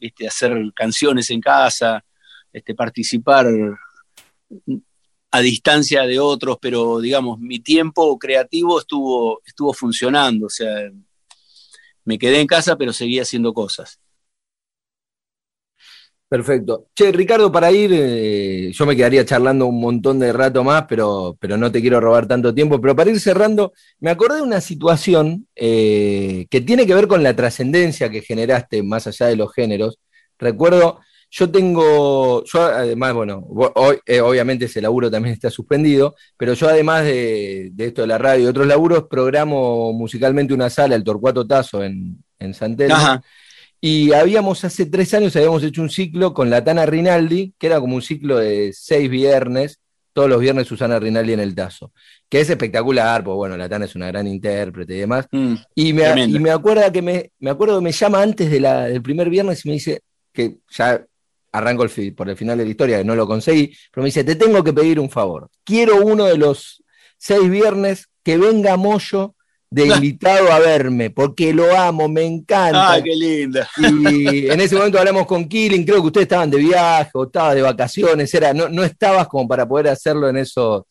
este, hacer canciones en casa, este, participar a distancia de otros, pero digamos, mi tiempo creativo estuvo, estuvo funcionando, o sea, me quedé en casa, pero seguía haciendo cosas. Perfecto. Che, Ricardo, para ir, eh, yo me quedaría charlando un montón de rato más, pero, pero no te quiero robar tanto tiempo. Pero para ir cerrando, me acordé de una situación eh, que tiene que ver con la trascendencia que generaste más allá de los géneros. Recuerdo yo tengo, yo además, bueno, hoy, eh, obviamente ese laburo también está suspendido, pero yo además de, esto de la radio y otros laburos, programo musicalmente una sala, el Torcuato Tazo, en, en Y habíamos hace tres años, habíamos hecho un ciclo con la Tana Rinaldi, que era como un ciclo de seis viernes, todos los viernes Susana Rinaldi en el Tazo, que es espectacular, porque bueno, la Tana es una gran intérprete y demás. Mm, y, me, y me acuerdo que me, me acuerdo que me llama antes de la, del primer viernes y me dice que ya arranco el, por el final de la historia, que no lo conseguí, pero me dice, te tengo que pedir un favor. Quiero uno de los seis viernes que venga Moyo de invitado a verme, porque lo amo, me encanta. ¡Ah, qué linda! Y en ese momento hablamos con Killing, creo que ustedes estaban de viaje o estabas de vacaciones, era, no, no estabas como para poder hacerlo en eso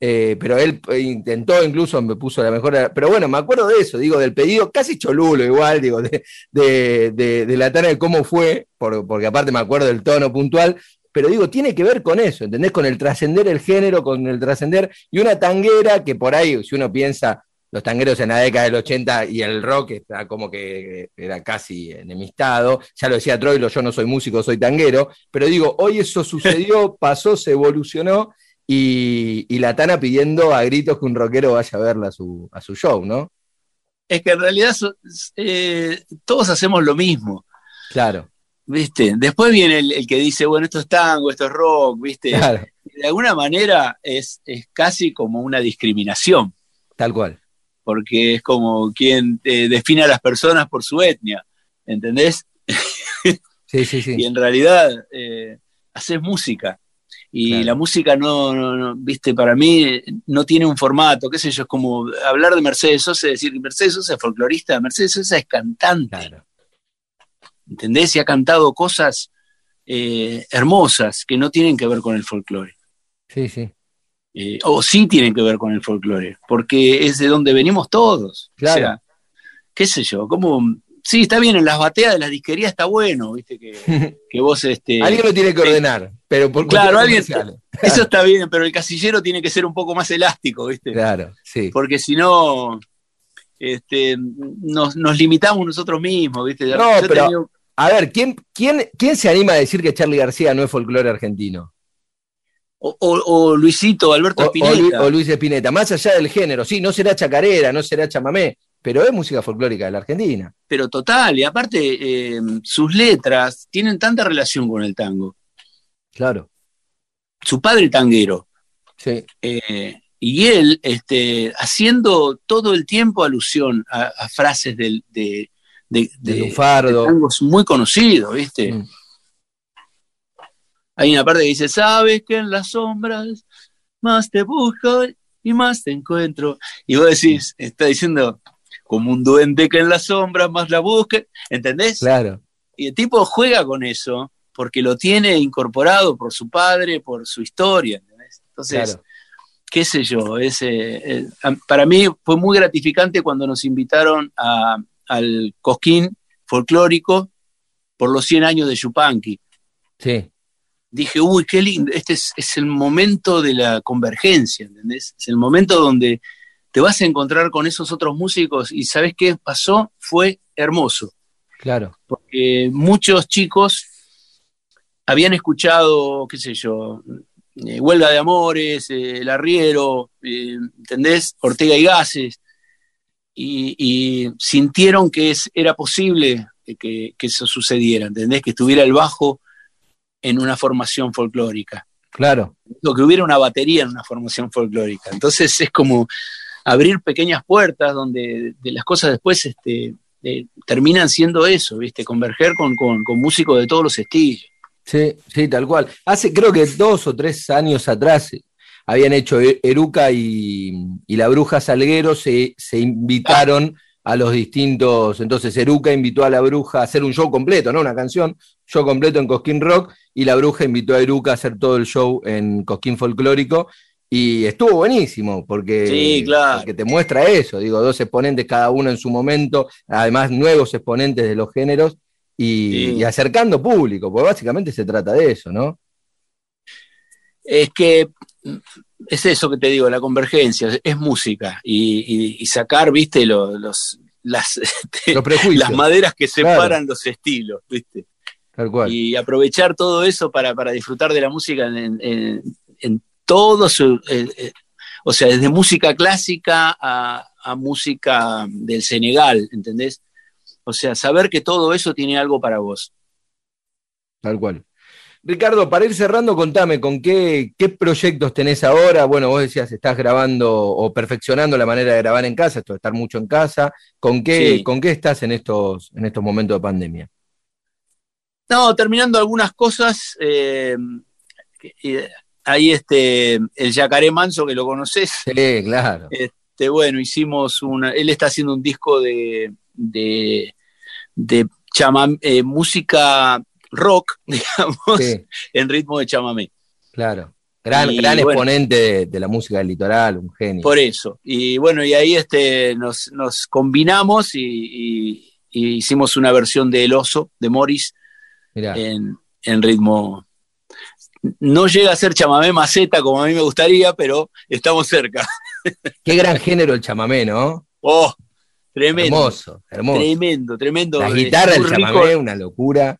eh, pero él intentó, incluso me puso la mejor. Pero bueno, me acuerdo de eso, digo, del pedido, casi cholulo igual, digo, de, de, la tana de cómo fue, porque aparte me acuerdo del tono puntual, pero digo, tiene que ver con eso, ¿entendés? Con el trascender el género, con el trascender, y una tanguera que por ahí, si uno piensa los tangueros en la década del 80 y el rock está como que era casi enemistado. Ya lo decía Troilo, yo no soy músico, soy tanguero, pero digo, hoy eso sucedió, pasó, se evolucionó y, la Tana pidiendo a gritos que un rockero vaya a verla a su, a su show, ¿no? Es que en realidad eh, todos hacemos lo mismo. Claro. ¿Viste? Después viene el, que dice, bueno, esto es tango, esto es rock, ¿viste? Claro. De alguna manera es, es casi como una discriminación. Tal cual. Porque es como quien define a las personas por su etnia, ¿entendés? Sí, sí, sí. Y en realidad eh, haces música. Y Claro. la música no, no- no, viste, para mí no tiene un formato, qué sé yo, es como hablar de Mercedes Sosa y decir, Mercedes Sosa es folclorista, Mercedes Sosa es cantante. Claro. ¿entendés? Y ha cantado cosas eh, hermosas que no tienen que ver con el folclore. Sí, sí. Eh, o sí tienen que ver con el folclore, porque es de donde venimos todos. Claro. O sea, qué sé yo, como... Sí, está bien, en las bateas de las disquerías está bueno, viste, que, que vos... Este, alguien lo tiene que ordenar, pero por Claro, alguien-. Eso está bien, pero el casillero tiene que ser un poco más elástico, viste. Claro, sí. Porque si no, este, nos, nos limitamos nosotros mismos, viste. No, Yo pero- tenido- A ver, ¿quién, quién, ¿quién se anima a decir que Charlie García no es folclore argentino? o, o- o Luisito, Alberto O, Spinetta. O Luis Espineta, más allá del género, sí, no será chacarera, no será chamamé, pero es música folclórica de la Argentina. pero total, y aparte eh, sus letras tienen tanta relación con el tango. Claro, Su padre tanguero, sí, eh, y él este, haciendo todo el tiempo alusión a, a frases del, de, de, de de- Lunfardo. de tangos muy conocidos, ¿viste? Mm. Hay una parte que dice, sabes que en las sombras más te busco y más te encuentro. Y vos decís, está diciendo, como un duende que en las sombras más la busque, ¿entendés? Claro, Y el tipo juega con eso porque lo tiene incorporado por su padre, por su historia. ¿entendés? Entonces, claro. qué sé yo, es, eh, para mí fue muy gratificante cuando nos invitaron a- al Cosquín folclórico por los 100 años de Yupanqui. Sí, Dije, uy, qué lindo, este es, es el momento de la convergencia, ¿entendés? Es el momento donde te vas a encontrar con esos otros músicos y ¿sabes qué pasó? Fue hermoso claro, porque muchos chicos habían escuchado, qué sé yo, eh, Huelga de Amores, eh, El Arriero, eh, ¿entendés? Ortega y Gases, y, y sintieron que es, era posible que, que eso sucediera, ¿entendés? Que estuviera el bajo en una formación folclórica, claro. o que hubiera una batería en una formación folclórica. Entonces es como abrir pequeñas puertas donde de las cosas después este, eh, terminan siendo eso, ¿viste? Converger con, con, con músicos de todos los estilos. Sí, sí, tal cual. Hace creo que dos o tres años atrás eh, habían hecho E- Eruca y, y la Bruja Salguero, se, se invitaron a los distintos. Entonces Eruca invitó a la Bruja a hacer un show completo, ¿no? Una canción, show completo en Cosquín Rock, y la Bruja invitó a Eruca a hacer todo el show en Cosquín Folclórico. Y estuvo buenísimo, porque, Sí, claro. porque te muestra eso, digo, dos exponentes cada uno en su momento, además nuevos exponentes de los géneros, y, Sí. y acercando público, porque básicamente se trata de eso, ¿no? Es que es eso que te digo, la convergencia, es música, y, y- y sacar, ¿viste? Lo- los, las, este, Los prejuicios, las maderas que Claro. separan los estilos, ¿viste? tal cual. y aprovechar todo eso para, para disfrutar de la música en, en- en todo su... eh, eh, o sea, desde música clásica a, a música del Senegal, ¿entendés? O sea, saber que todo eso tiene algo para vos. Tal cual. Ricardo, para ir cerrando, contame con qué, qué proyectos tenés ahora. Bueno, vos decías, estás grabando o perfeccionando la manera de grabar en casa, esto de estar mucho en casa. ¿Con qué, Sí. ¿con qué estás en estos, en estos momentos de pandemia? No, terminando algunas cosas, eh, ahí este, el Yacaré Manso, que lo conoces, Sí, claro. Este, bueno, hicimos una. Él está haciendo un disco de, de, de chamam- eh, música rock, digamos, Sí, en ritmo de chamamé. claro. Gran, Y gran bueno. exponente de, de la música del litoral, un genio. Por eso. Y bueno, y ahí este, nos, nos combinamos y, y- y hicimos una versión de El Oso, de Morris, en, en ritmo. No llega a ser chamamé maceta como a mí me gustaría, pero estamos cerca. qué gran género el chamamé, ¿no? ¡Oh! Tremendo. Hermoso, hermoso. Tremendo, tremendo. La guitarra del rico. chamamé, una locura.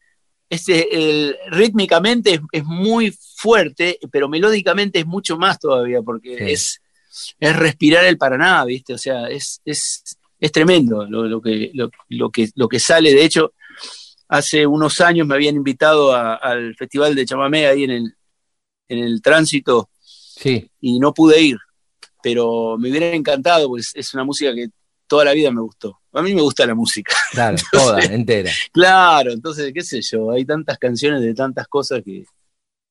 Este, el- rítmicamente es, es muy fuerte, pero melódicamente es mucho más todavía, porque Sí. es, es respirar el Paraná, ¿viste? O sea, es, es, es tremendo lo, lo que, lo, lo que, lo que sale. De hecho, hace unos años me habían invitado a- al Festival de Chamamé ahí en el, en el tránsito Sí, y no pude ir, pero me hubiera encantado, pues es una música que toda la vida me gustó. A mí me gusta la música. Claro, toda, entera. Claro, entonces, qué sé yo, hay tantas canciones de tantas cosas que,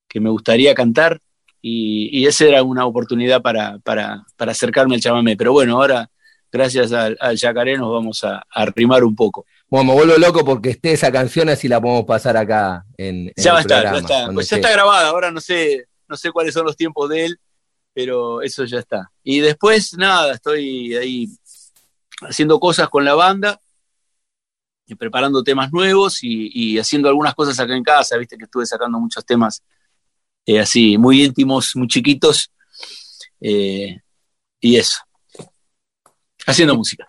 que me gustaría cantar y, y esa era una oportunidad para, para, para, acercarme al chamamé. Pero bueno, ahora, gracias al, al yacaré, nos vamos a, a rimar un poco. Bueno, me vuelvo loco porque esté esa canción, así la podemos pasar acá en, en ya va el a estar, programa, ya está. Pues ya esté. está grabada, ahora no sé, no sé cuáles son los tiempos de él, pero eso ya está. Y después, nada, estoy ahí haciendo cosas con la banda, y preparando temas nuevos y, y haciendo algunas cosas acá en casa, viste que estuve sacando muchos temas eh, así, muy íntimos, muy chiquitos, eh, y eso. Haciendo música.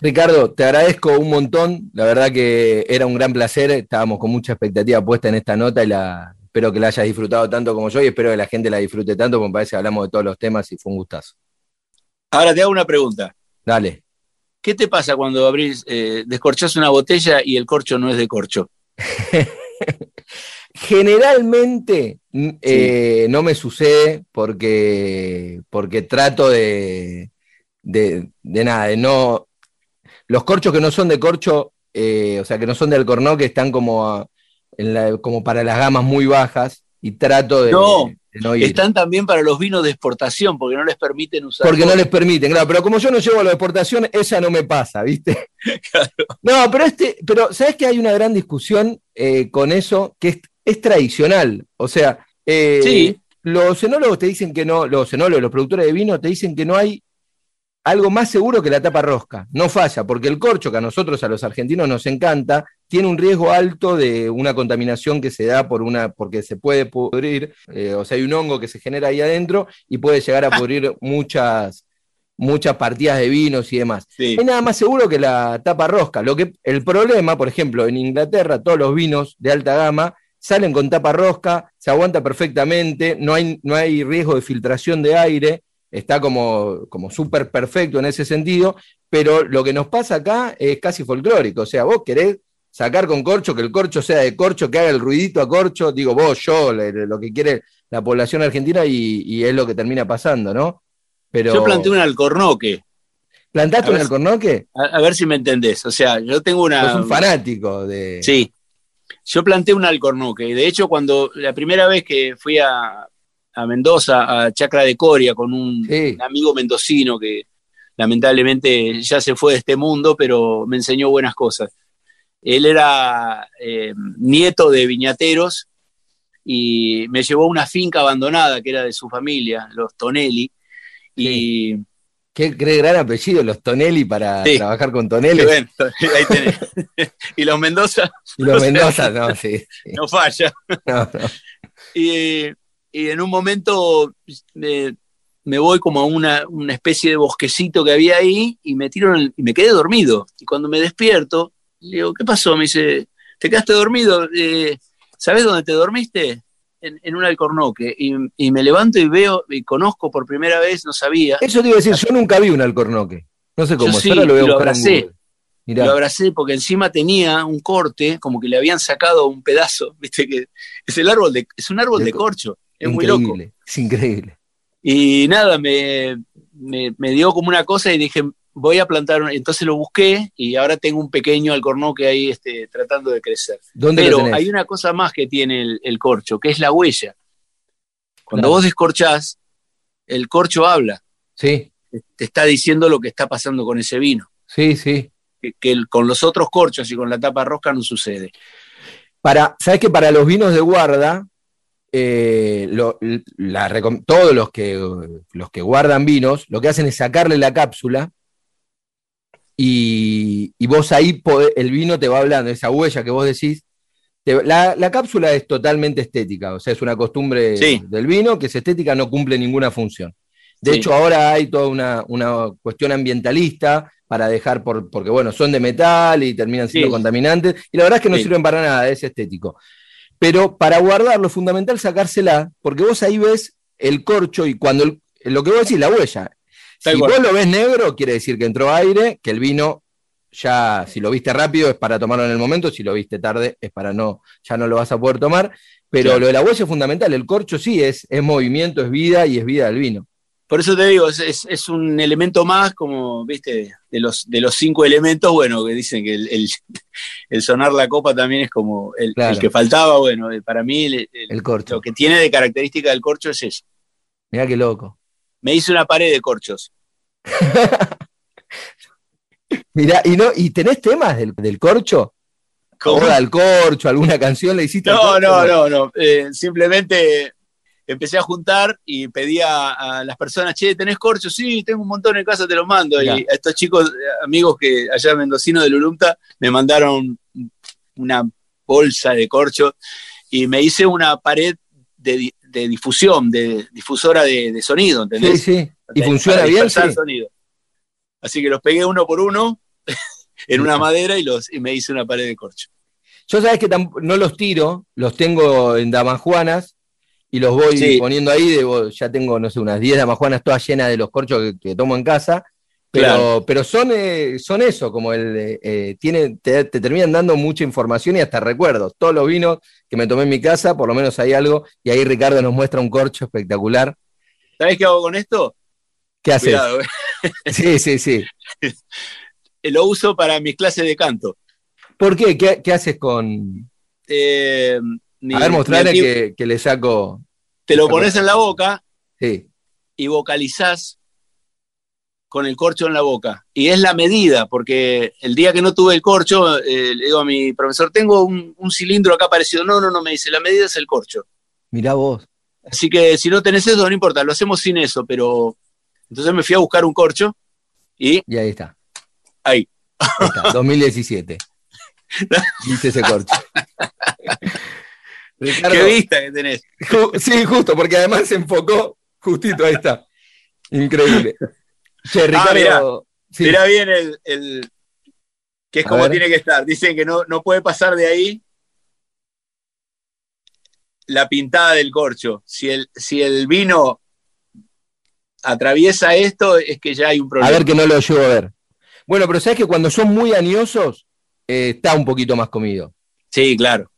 Ricardo, te agradezco un montón. La verdad que era un gran placer. Estábamos con mucha expectativa puesta en esta nota y la, espero que la hayas disfrutado tanto como yo y espero que la gente la disfrute tanto, porque me parece que hablamos de todos los temas y fue un gustazo. Ahora te hago una pregunta. Dale. ¿Qué te pasa cuando abrís, eh, descorchás una botella y el corcho no es de corcho? Generalmente eh, no me sucede porque, porque trato de, de, de nada, de no. Los corchos que no son de corcho, eh, o sea, que no son de alcornoque, están como, a- en la- como para las gamas muy bajas y trato de No, de no ir. Están también para los vinos de exportación porque no les permiten usar. Porque no les permiten, claro, pero como yo no llevo a la deportación, esa no me pasa, ¿viste? No, pero este, pero ¿sabes que hay una gran discusión eh, con eso que es, es tradicional? O sea, eh, Sí. los enólogos te dicen que no, los enólogos, los productores de vino te dicen que no hay algo más seguro que la tapa rosca. No falla, porque el corcho, que a nosotros, a los argentinos, nos encanta, tiene un riesgo alto de una contaminación que se da por una, porque se puede pudrir, eh, o sea, hay un hongo que se genera ahí adentro y puede llegar a pudrir muchas, muchas partidas de vinos y demás. Sí. Es nada más seguro que la tapa rosca. Lo que, el problema, por ejemplo, en Inglaterra, todos los vinos de alta gama salen con tapa rosca, se aguanta perfectamente, no hay, no hay riesgo de filtración de aire, está como, como súper perfecto en ese sentido, pero lo que nos pasa acá es casi folclórico. O sea, vos querés sacar con corcho, que el corcho sea de corcho, que haga el ruidito a corcho, digo vos, yo, lo que quiere la población argentina y, y es lo que termina pasando, ¿no? Pero, Yo planteé un alcornoque, ¿Plantaste a un ver alcornoque? a, a ver si me entendés. O sea, yo tengo una. Sos un fanático de. Sí. Yo planteé un alcornoque. Y de hecho, cuando la primera vez que fui a, a Mendoza, a Chacra de Coria, con un, Sí. un amigo mendocino que lamentablemente ya se fue de este mundo, pero me enseñó buenas cosas. Él era eh, nieto de viñateros y me llevó a una finca abandonada que era de su familia, los Tonelli. Y, Qué, qué gran apellido, los Tonelli para Sí. trabajar con Tonelli. bueno, ahí tenés. y los Mendoza Y los Mendoza, no, sí. sí. no falla. No, no. Y, y en un momento me, me voy como a una, una especie de bosquecito que había ahí y me tiro en el- y me quedé dormido. Y cuando me despierto, le digo, ¿qué pasó? Me dice, ¿te quedaste dormido? Eh, ¿Sabes dónde te dormiste? En, en un alcornoque. Y, y me levanto y veo, y conozco por primera vez, no sabía. Eso te iba a decir, yo nunca vi un alcornoque. No sé cómo, Yo sí, lo voy a lo abracé. Mirá, Lo abracé porque encima tenía un corte, como que le habían sacado un pedazo, viste que es el árbol de, es un árbol De de co- corcho, es muy loco. increíble, es increíble. Y nada, me, me, me dio como una cosa y dije, voy a plantar, un- entonces lo busqué y ahora tengo un pequeño alcornoque ahí este, tratando de crecer. ¿Dónde lo Pero tenés? hay una cosa más que tiene el, el corcho, que es la huella. Cuando Claro. vos descorchás, el corcho habla, Sí, te está diciendo lo que está pasando con ese vino, sí, sí. que, que el- con los otros corchos y con la tapa rosca no sucede. Para, ¿Sabes que para los vinos de guarda, eh, lo- la recom- todos los que, los que guardan vinos, lo que hacen es sacarle la cápsula y, y vos ahí, podés- el vino te va hablando, esa huella que vos decís. te- la, la cápsula es totalmente estética, o sea, es una costumbre Sí. del vino que es estética, no cumple ninguna función. De Sí. hecho, ahora hay toda una, una cuestión ambientalista para dejar, por, porque bueno, son de metal y terminan siendo Sí. contaminantes, y la verdad es que no sirven para nada, es estético. Pero para guardarlo es fundamental sacársela, porque vos ahí ves el corcho y cuando el- lo que vos decís, la huella. Si vos lo ves negro, quiere decir que entró aire, que el vino ya, si lo viste rápido, es para tomarlo en el momento, si lo viste tarde, es para no, ya no lo vas a poder tomar. Pero Claro. lo de la huella es fundamental, el corcho sí es, es movimiento, es vida y es vida del vino. Por eso te digo, es, es, un elemento más, como, viste, de los, de los cinco elementos, bueno, que dicen que el, el, sonar la copa también es como el, que faltaba, bueno, para mí el, corcho. lo que tiene de característica del corcho es eso. Mira qué loco. Me hice una pared de corchos. Mira, ¿y, no, ¿y tenés temas del, del corcho? ¿Cómo? al corcho, alguna canción le hiciste? No, no, no, no, eh, simplemente empecé a juntar y pedía a las personas, che, ¿tenés corcho? Sí, tengo un montón en casa, te lo mando. Y a estos chicos, amigos que allá mendocinos de Lulumta, me mandaron una bolsa de corcho y me hice una pared de, difusión, de difusora de, sonido, ¿entendés? Sí, sí. ¿Y funciona bien? Sí. Sonido. Así que los pegué uno por uno en una madera y, los, y me hice una pared de corcho. Yo sabes que no los tiro, los tengo en Damajuanas y los voy poniendo ahí, ya tengo, no sé, unas 10 damajuanas todas llenas de los corchos que, tomo en casa, pero, pero son, eh, son eso, como el, eh, eh, tiene, te, terminan dando mucha información y hasta recuerdos. Todos los vinos que me tomé en mi casa, por lo menos hay algo, y ahí Ricardo nos muestra un corcho espectacular. ¿Sabés qué hago con esto? ¿Qué haces? sí, sí, sí. lo uso para mis clases de canto. ¿Por qué? ¿Qué, haces con...? A ver, mostrarle que, que, le saco. Te lo pones en la boca y vocalizás con el corcho en la boca. Y es la medida, porque el día que no tuve el corcho, eh, le digo a mi profesor, tengo un, cilindro acá parecido. No, no, no, me dice, la medida es el corcho. Mirá vos. Así que si no tenés eso, no importa, lo hacemos sin eso, pero. Entonces me fui a buscar un corcho y. Y ahí está. Ahí. ahí está, 2017. Viste ese corcho. Qué vista que tenés. Sí, justo, porque además se enfocó justito, ahí está. Increíble. Che, ah, Ricardo. mira, bien el, que es como tiene que estar. Dicen que no, no puede pasar de ahí la pintada del corcho. Si el, si el vino atraviesa esto, es que ya hay un problema. A ver que no lo llevo a ver. Bueno, pero sabes que cuando son muy añosos, eh, está un poquito más comido. Sí, claro.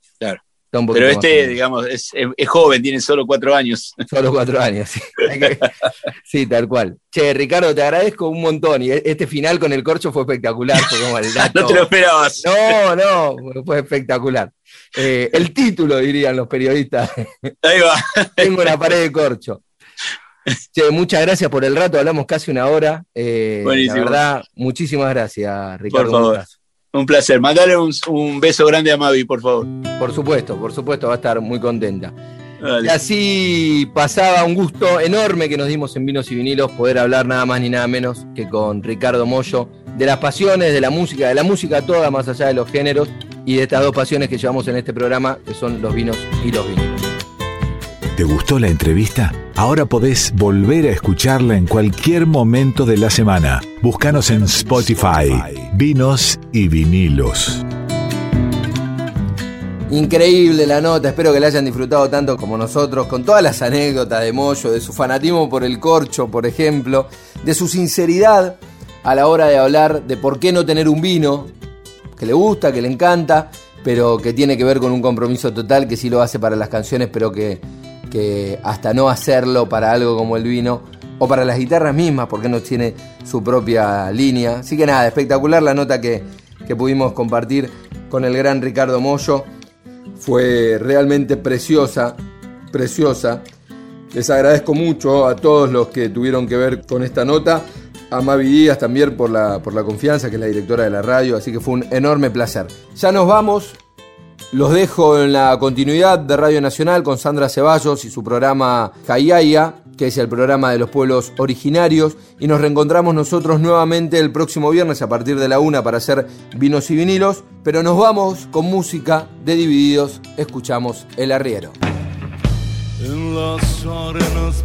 Pero este, digamos, es, joven, tiene solo cuatro años. Solo cuatro años, sí. sí, tal cual. Che, Ricardo, te agradezco un montón. Y este final con el corcho fue espectacular. no te lo esperabas. No, no, fue espectacular. Eh, el título, dirían los periodistas. Ahí va. Tengo una pared de corcho. Che, muchas gracias por el rato, hablamos casi una hora. Eh, la verdad, muchísimas gracias, Ricardo. Por favor. Un placer. Mandale un, beso grande a Mavi, por favor. Por supuesto, por supuesto, va a estar muy contenta. Y así pasaba un gusto enorme que nos dimos en Vinos y Vinilos poder hablar nada más ni nada menos que con Ricardo Mollo de las pasiones, de la música, de la música toda, más allá de los géneros, y de estas dos pasiones que llevamos en este programa, que son los vinos y los vinilos. ¿Te gustó la entrevista? Ahora podés volver a escucharla en cualquier momento de la semana. Búscanos en Spotify, Vinos y Vinilos. Increíble la nota, espero que la hayan disfrutado tanto como nosotros, con todas las anécdotas de Moyo, de su fanatismo por el corcho, por ejemplo, de su sinceridad a la hora de hablar de por qué no tener un vino, que le gusta, que le encanta, pero que tiene que ver con un compromiso total, que sí lo hace para las canciones, pero que que hasta no hacerlo para algo como el vino o para las guitarras mismas, porque no tiene su propia línea. Así que nada, espectacular la nota que, que pudimos compartir con el gran Ricardo Mollo. Fue realmente preciosa, preciosa. Les agradezco mucho a todos los que tuvieron que ver con esta nota. A Mavi Díaz también por la, por la confianza, que es la directora de la radio, así que fue un enorme placer. Ya nos vamos, los dejo en la continuidad de Radio Nacional con Sandra Ceballos y su programa Cayaya, que es el programa de los pueblos originarios. Y nos reencontramos nosotros nuevamente el próximo viernes a partir de la una para hacer vinos y vinilos. Pero nos vamos con música de Divididos. Escuchamos El Arriero. En las arenas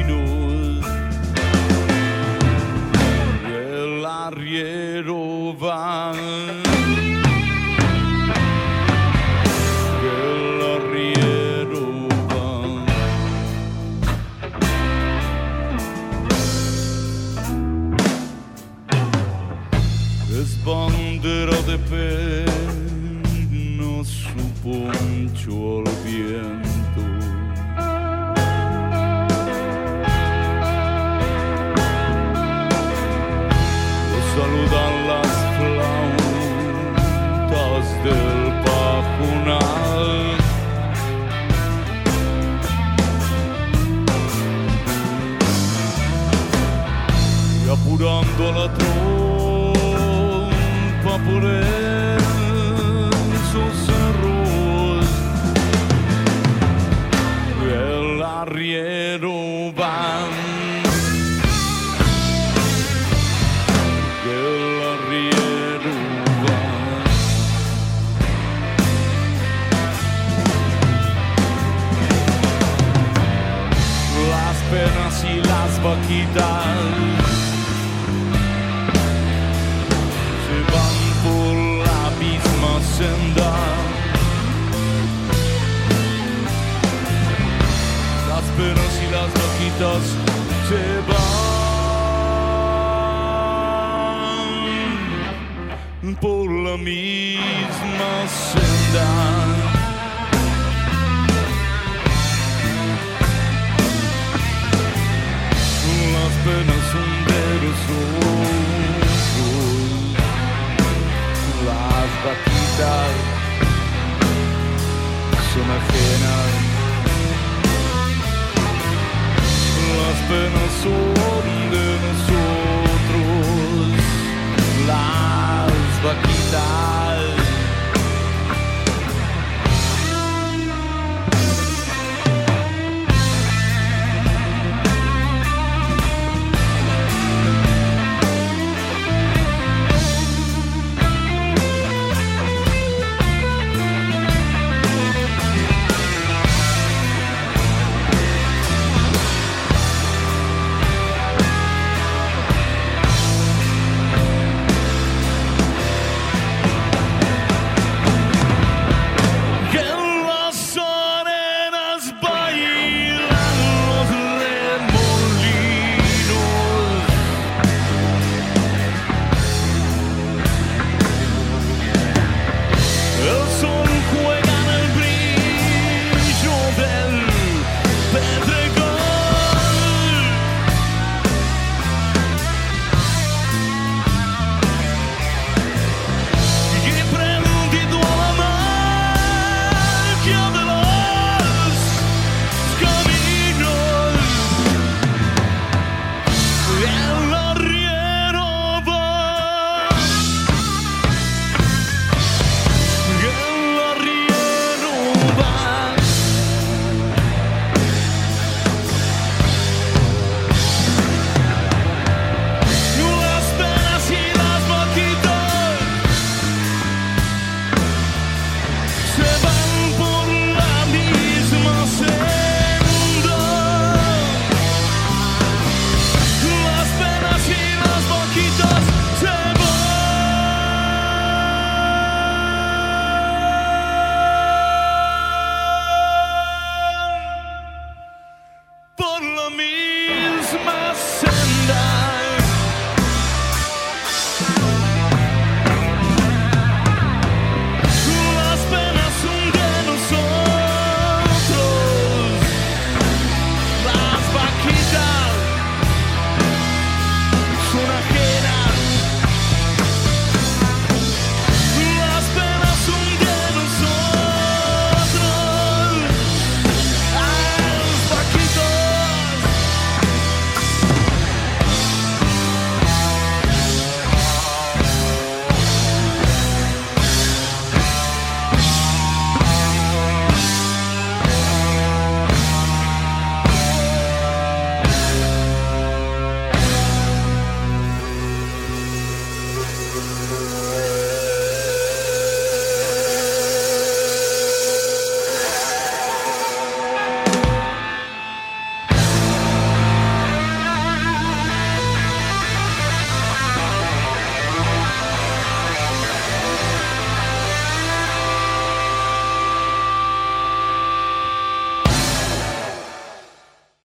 open. se van por la misma senda. Las penas son de los ojos, las vaquitas son ajenas. de nosotros las vaquitas.